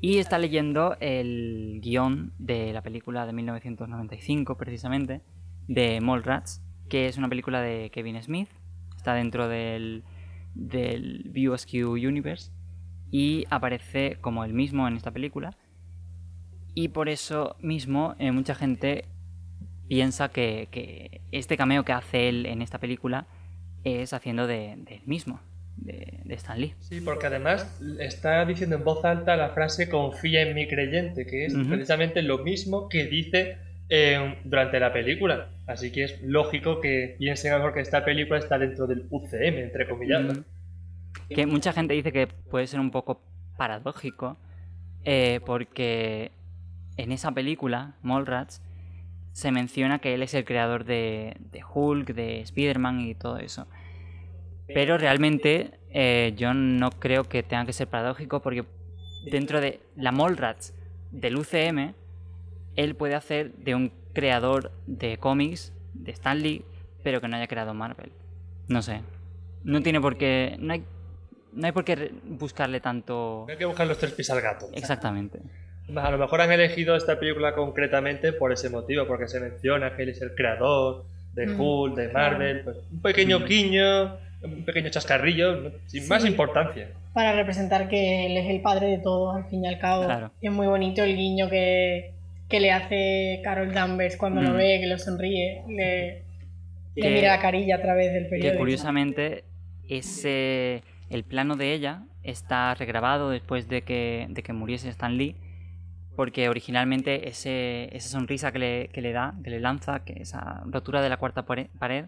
A: Y está leyendo el guion de la película de 1995, precisamente, de Mallrats, que es una película de Kevin Smith. Está dentro del, del View Universe y aparece como el mismo en esta película. Y por eso mismo eh, mucha gente piensa que, que este cameo que hace él en esta película es haciendo de, de él mismo, de, de Stan Lee.
B: Sí, porque además está diciendo en voz alta la frase confía en mi creyente, que es precisamente lo mismo que dice eh, durante la película. Así que es lógico que piensen a lo mejor que esta película está dentro del UCM, entre comillas.
A: Que mucha gente dice que puede ser un poco paradójico, eh, porque en esa película, Mallrats, se menciona que él es el creador de, de Hulk, de Spider-Man y todo eso. Pero realmente eh, yo no creo que tenga que ser paradójico porque dentro de la Mallrats del UCM, él puede hacer de un creador de cómics, de Stan Lee, pero que no haya creado Marvel. No sé. No tiene por qué. No hay, no hay por qué buscarle tanto.
B: No hay que buscar los tres pies al gato.
A: Exactamente.
B: A lo mejor han elegido esta película concretamente por ese motivo, porque se menciona que él es el creador de
C: Mm,
B: Hulk, de
C: claro.
B: Marvel. pues, un pequeño
A: Mm.
B: guiño un pequeño chascarrillo, ¿no? sin más importancia.
C: Para representar que él es el padre de todos, al fin y al cabo.
A: Claro.
C: Y es muy bonito el guiño que, que le hace Carol Danvers cuando lo
A: Mm.
C: ve, que lo sonríe, le, le
A: Que-
C: mira la carilla a través del
A: Que
C: periódico.
A: curiosamente ese el plano de ella está regrabado después de que, de que muriese Stan Lee porque originalmente ese, esa sonrisa que le, que le da, que le lanza, que esa rotura de la cuarta pare- pared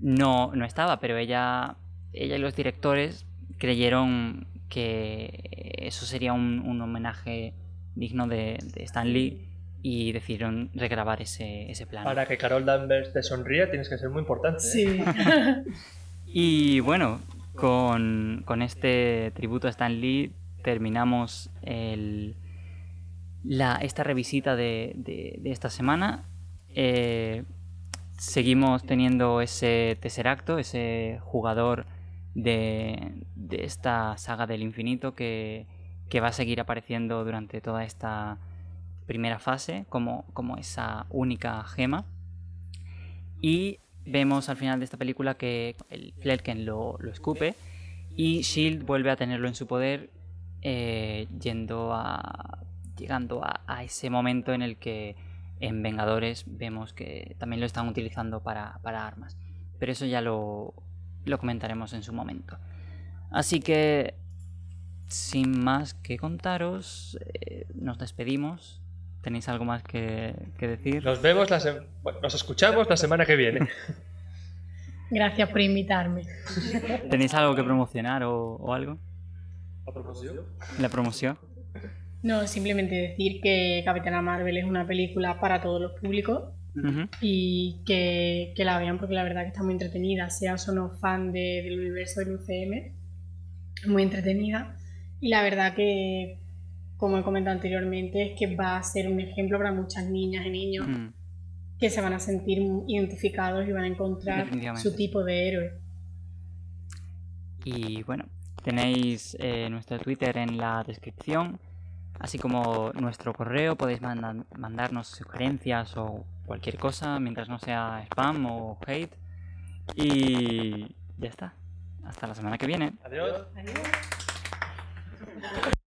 A: no, no estaba, pero ella, ella y los directores creyeron que eso sería un, un homenaje digno de, de Stan Lee y decidieron regrabar ese, ese plano.
B: Para que Carol Danvers te sonría tienes que ser muy importante. ¿eh?
C: Sí.
A: Y bueno, con, con este tributo a Stan Lee terminamos el- esta revisita de, esta semana. Eh, seguimos teniendo ese tercer acto, ese jugador de, esta saga del infinito que, va a seguir apareciendo durante toda esta primera fase como, esa única gema. Y vemos al final de esta película que el Flerken lo, lo escupe y Shield vuelve a tenerlo en su poder eh, yendo a llegando a, a ese momento en el que en Vengadores vemos que también lo están utilizando para, para armas. Pero eso ya lo, lo comentaremos en su momento. Así que sin más que contaros eh, nos despedimos. Tenéis algo más que, que decir
B: Nos vemos la bueno, nos escuchamos la semana que viene.
C: Gracias por invitarme.
A: tenéis algo que promocionar o, o algo la promoción
C: No, simplemente decir que Capitana Marvel es una película para todos los públicos y que, que la vean porque la verdad que está muy entretenida, seas o no fan de- del universo del UCM, muy entretenida y la verdad que, como he comentado anteriormente, es que va a ser un ejemplo para muchas niñas y niños
A: Mm.
C: que se van a sentir identificados y van a encontrar su tipo de héroe.
A: Y bueno, tenéis eh, nuestro Twitter en la descripción, así como nuestro correo. Podéis mandarnos sugerencias o cualquier cosa mientras no sea spam o hate. Y ya está. Hasta la semana que viene.
B: Adiós.
C: Adiós.